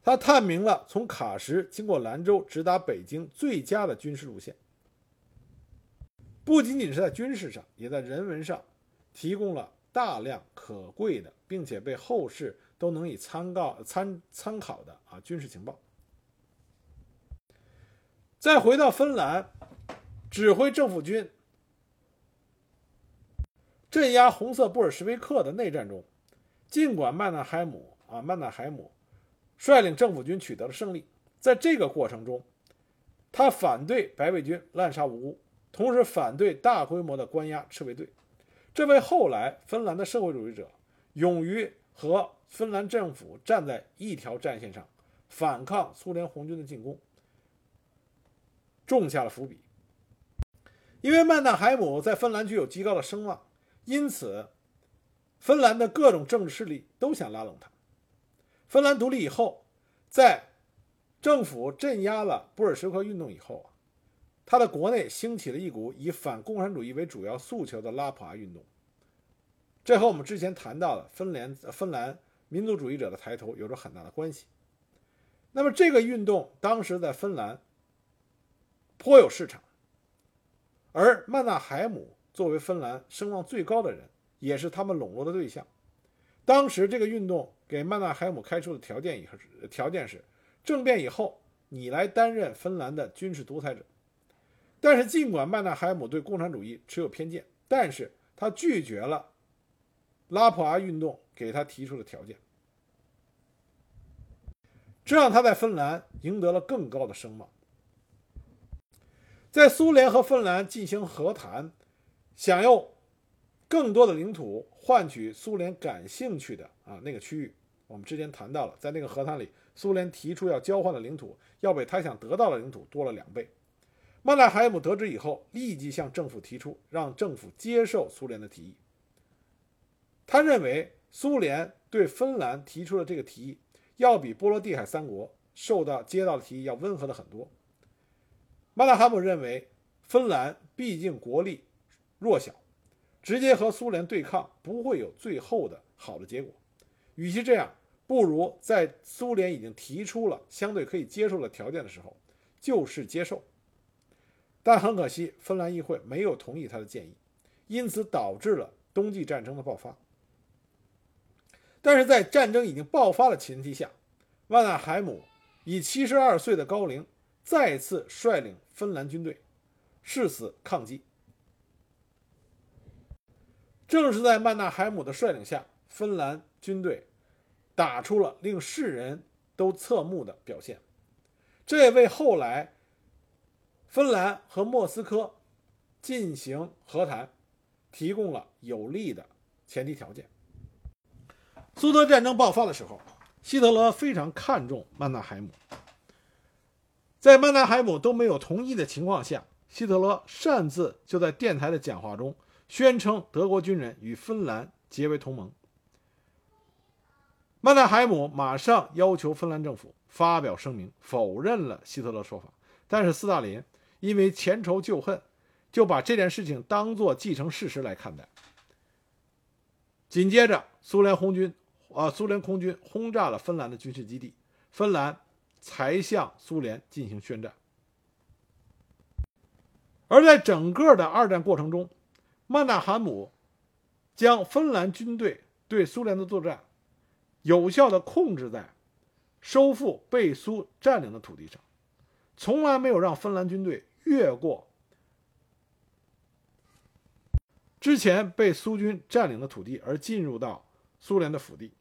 他探明了从喀什经过兰州直达北京最佳的军事路线，不仅仅是在军事上，也在人文上提供了大量可贵的，并且被后世都能以参考参参考的啊军事情报。再回到芬兰。指挥政府军镇压红色布尔什维克的内战中，尽管曼纳海姆啊曼纳海姆率领政府军取得了胜利，在这个过程中，他反对白卫军滥杀无辜，同时反对大规模的关押赤卫队，这为后来芬兰的社会主义者勇于和芬兰政府站在一条战线上反抗苏联红军的进攻种下了伏笔。因为曼纳海姆在芬兰具有极高的声望，因此，芬兰的各种政治势力都想拉拢他。芬兰独立以后，在政府镇压了布尔什维克运动以后啊，他的国内兴起了一股以反共产主义为主要诉求的拉普阿运动。这和我们之前谈到的芬兰芬兰民族主义者的抬头有着很大的关系。那么，这个运动当时在芬兰颇有市场。而曼纳海姆作为芬兰声望最高的人，也是他们笼络的对象。当时这个运动给曼纳海姆开出的条件以后，条件是政变以后你来担任芬兰的军事独裁者。但是尽管曼纳海姆对共产主义持有偏见，但是他拒绝了拉普阿运动给他提出的条件，这让他在芬兰赢得了更高的声望。在苏联和芬兰进行和谈，想用更多的领土换取苏联感兴趣的啊那个区域。我们之前谈到了，在那个和谈里，苏联提出要交换的领土要比他想得到的领土多了两倍。曼纳海姆得知以后，立即向政府提出，让政府接受苏联的提议。他认为苏联对芬兰提出的这个提议，要比波罗的海三国受到接到的提议要温和的很多。曼纳海姆认为，芬兰毕竟国力弱小，直接和苏联对抗不会有最后的好的结果。与其这样，不如在苏联已经提出了相对可以接受的条件的时候，就是接受。但很可惜，芬兰议会没有同意他的建议，因此导致了冬季战争的爆发。但是在战争已经爆发的前提下，万纳海姆以七十二岁的高龄。再次率领芬兰军队誓死抗击。正是在曼纳海姆的率领下，芬兰军队打出了令世人都侧目的表现，这也为后来芬兰和莫斯科进行和谈提供了有利的前提条件。苏德战争爆发的时候，希特勒非常看重曼纳海姆，在曼纳海姆都没有同意的情况下，希特勒擅自就在电台的讲话中宣称德国军人与芬兰结为同盟。曼纳海姆马上要求芬兰政府发表声明，否认了希特勒说法。但是斯大林因为前仇旧恨，就把这件事情当作既成事实来看待。紧接着，苏联红军啊，苏联空军轰炸了芬兰的军事基地，芬兰才向苏联进行宣战。而在整个的二战过程中，曼纳海姆将芬兰军队对苏联的作战。有效的控制在收复被苏占领的土地上，从来没有让芬兰军队越过之前被苏军占领的土地而进入到苏联的腹地。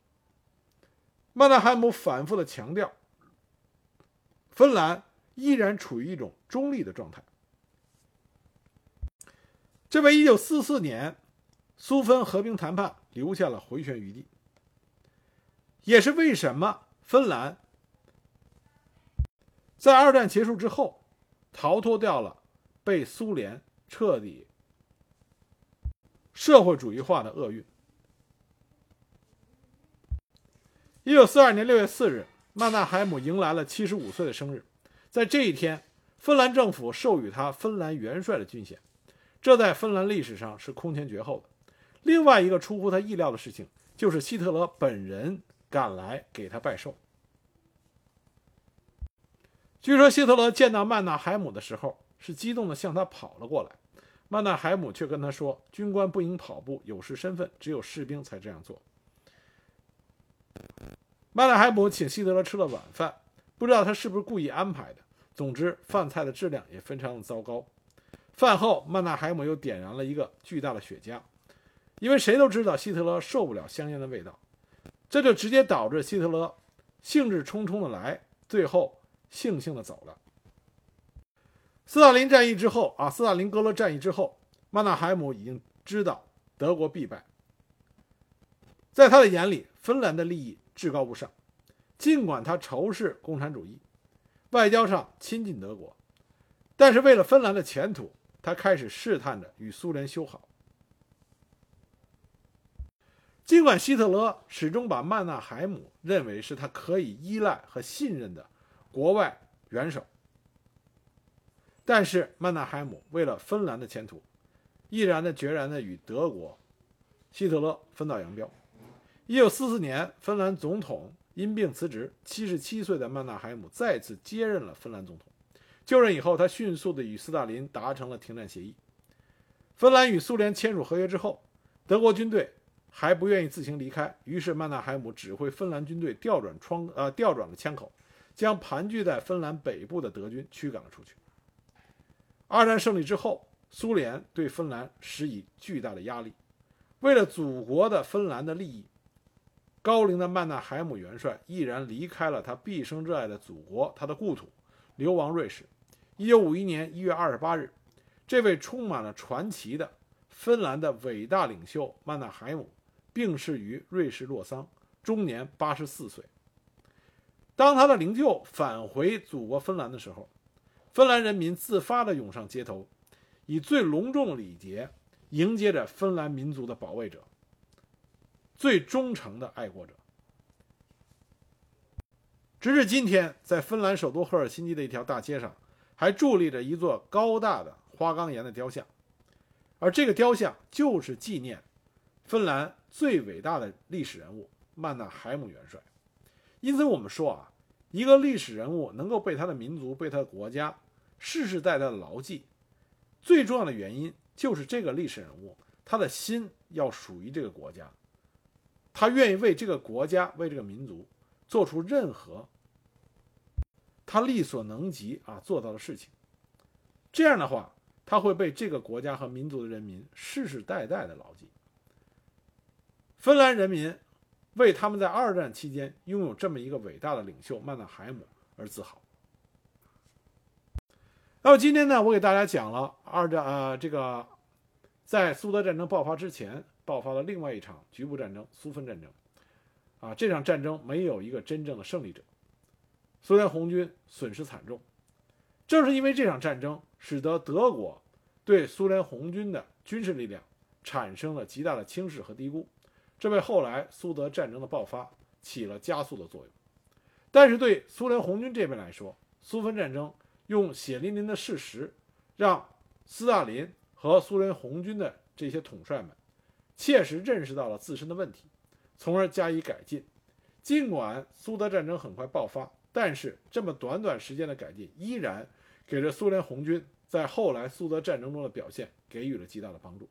曼纳海姆反复的强调，芬兰依然处于一种中立的状态，这为1944年苏芬和平谈判留下了回旋余地。也是为什么芬兰在二战结束之后逃脱掉了被苏联彻底社会主义化的厄运。一九四二年六月四日，曼纳海姆迎来了七十五岁的生日。在这一天，芬兰政府授予他芬兰元帅的军衔，这在芬兰历史上是空前绝后的。另外一个出乎他意料的事情，就是希特勒本人。赶来给他拜寿。据说希特勒见到曼纳海姆的时候，是激动的向他跑了过来。曼纳海姆却跟他说：“军官不应跑步，有失身份，只有士兵才这样做。”曼纳海姆请希特勒吃了晚饭，不知道他是不是故意安排的。总之，饭菜的质量也非常的糟糕。饭后，曼纳海姆又点燃了一个巨大的雪茄，因为谁都知道希特勒受不了香烟的味道。这就直接导致希特勒兴致冲冲的来，最后悻悻的走了。斯大林战役之后啊，斯大林格勒战役之后，曼纳海姆已经知道德国必败。在他的眼里，芬兰的利益至高无上，尽管他仇视共产主义，外交上亲近德国，但是为了芬兰的前途，他开始试探着与苏联修好。尽管希特勒始终把曼纳海姆认为是他可以依赖和信任的国外元首，但是曼纳海姆为了芬兰的前途，毅然的决然的与德国希特勒分道扬镳。一九四四年，芬兰总统因病辞职，七十七岁的曼纳海姆再次接任了芬兰总统。就任以后，他迅速的与斯大林达成了停战协议。芬兰与苏联签署合约之后，德国军队。还不愿意自行离开，于是曼纳海姆指挥芬兰军队调转窗呃调转了枪口，将盘踞在芬兰北部的德军驱赶了出去。二战胜利之后，苏联对芬兰施以巨大的压力，为了祖国的芬兰的利益，高龄的曼纳海姆元帅毅然离开了他毕生热爱的祖国，他的故土，流亡瑞士。一九五一年一月二十八日，这位充满了传奇的芬兰的伟大领袖曼纳海姆。病逝于瑞士洛桑，终年八十四岁。当他的灵柩返回祖国芬兰的时候，芬兰人民自发地涌上街头，以最隆重礼节迎接着芬兰民族的保卫者、最忠诚的爱国者。直至今天，在芬兰首都赫尔辛基的一条大街上，还伫立着一座高大的花岗岩的雕像，而这个雕像就是纪念。芬兰最伟大的历史人物曼纳海姆元帅，因此我们说啊，一个历史人物能够被他的民族、被他的国家世世代代的牢记，最重要的原因就是这个历史人物他的心要属于这个国家，他愿意为这个国家、为这个民族做出任何他力所能及啊做到的事情，这样的话，他会被这个国家和民族的人民世世代代的牢记。芬兰人民为他们在二战期间拥有这么一个伟大的领袖曼纳海姆而自豪。那么今天呢，我给大家讲了二战呃这个在苏德战争爆发之前爆发了另外一场局部战争——苏芬战争。啊，这场战争没有一个真正的胜利者，苏联红军损失惨重。正是因为这场战争，使得德国对苏联红军的军事力量产生了极大的轻视和低估，这为后来苏德战争的爆发起了加速的作用。但是对苏联红军这边来说，苏芬战争用血淋淋的事实，让斯大林和苏联红军的这些统帅们切实认识到了自身的问题。从而加以改进。尽管苏德战争很快爆发，但是这么短短时间的改进，依然给这苏联红军在后来苏德战争中的表现给予了极大的帮助。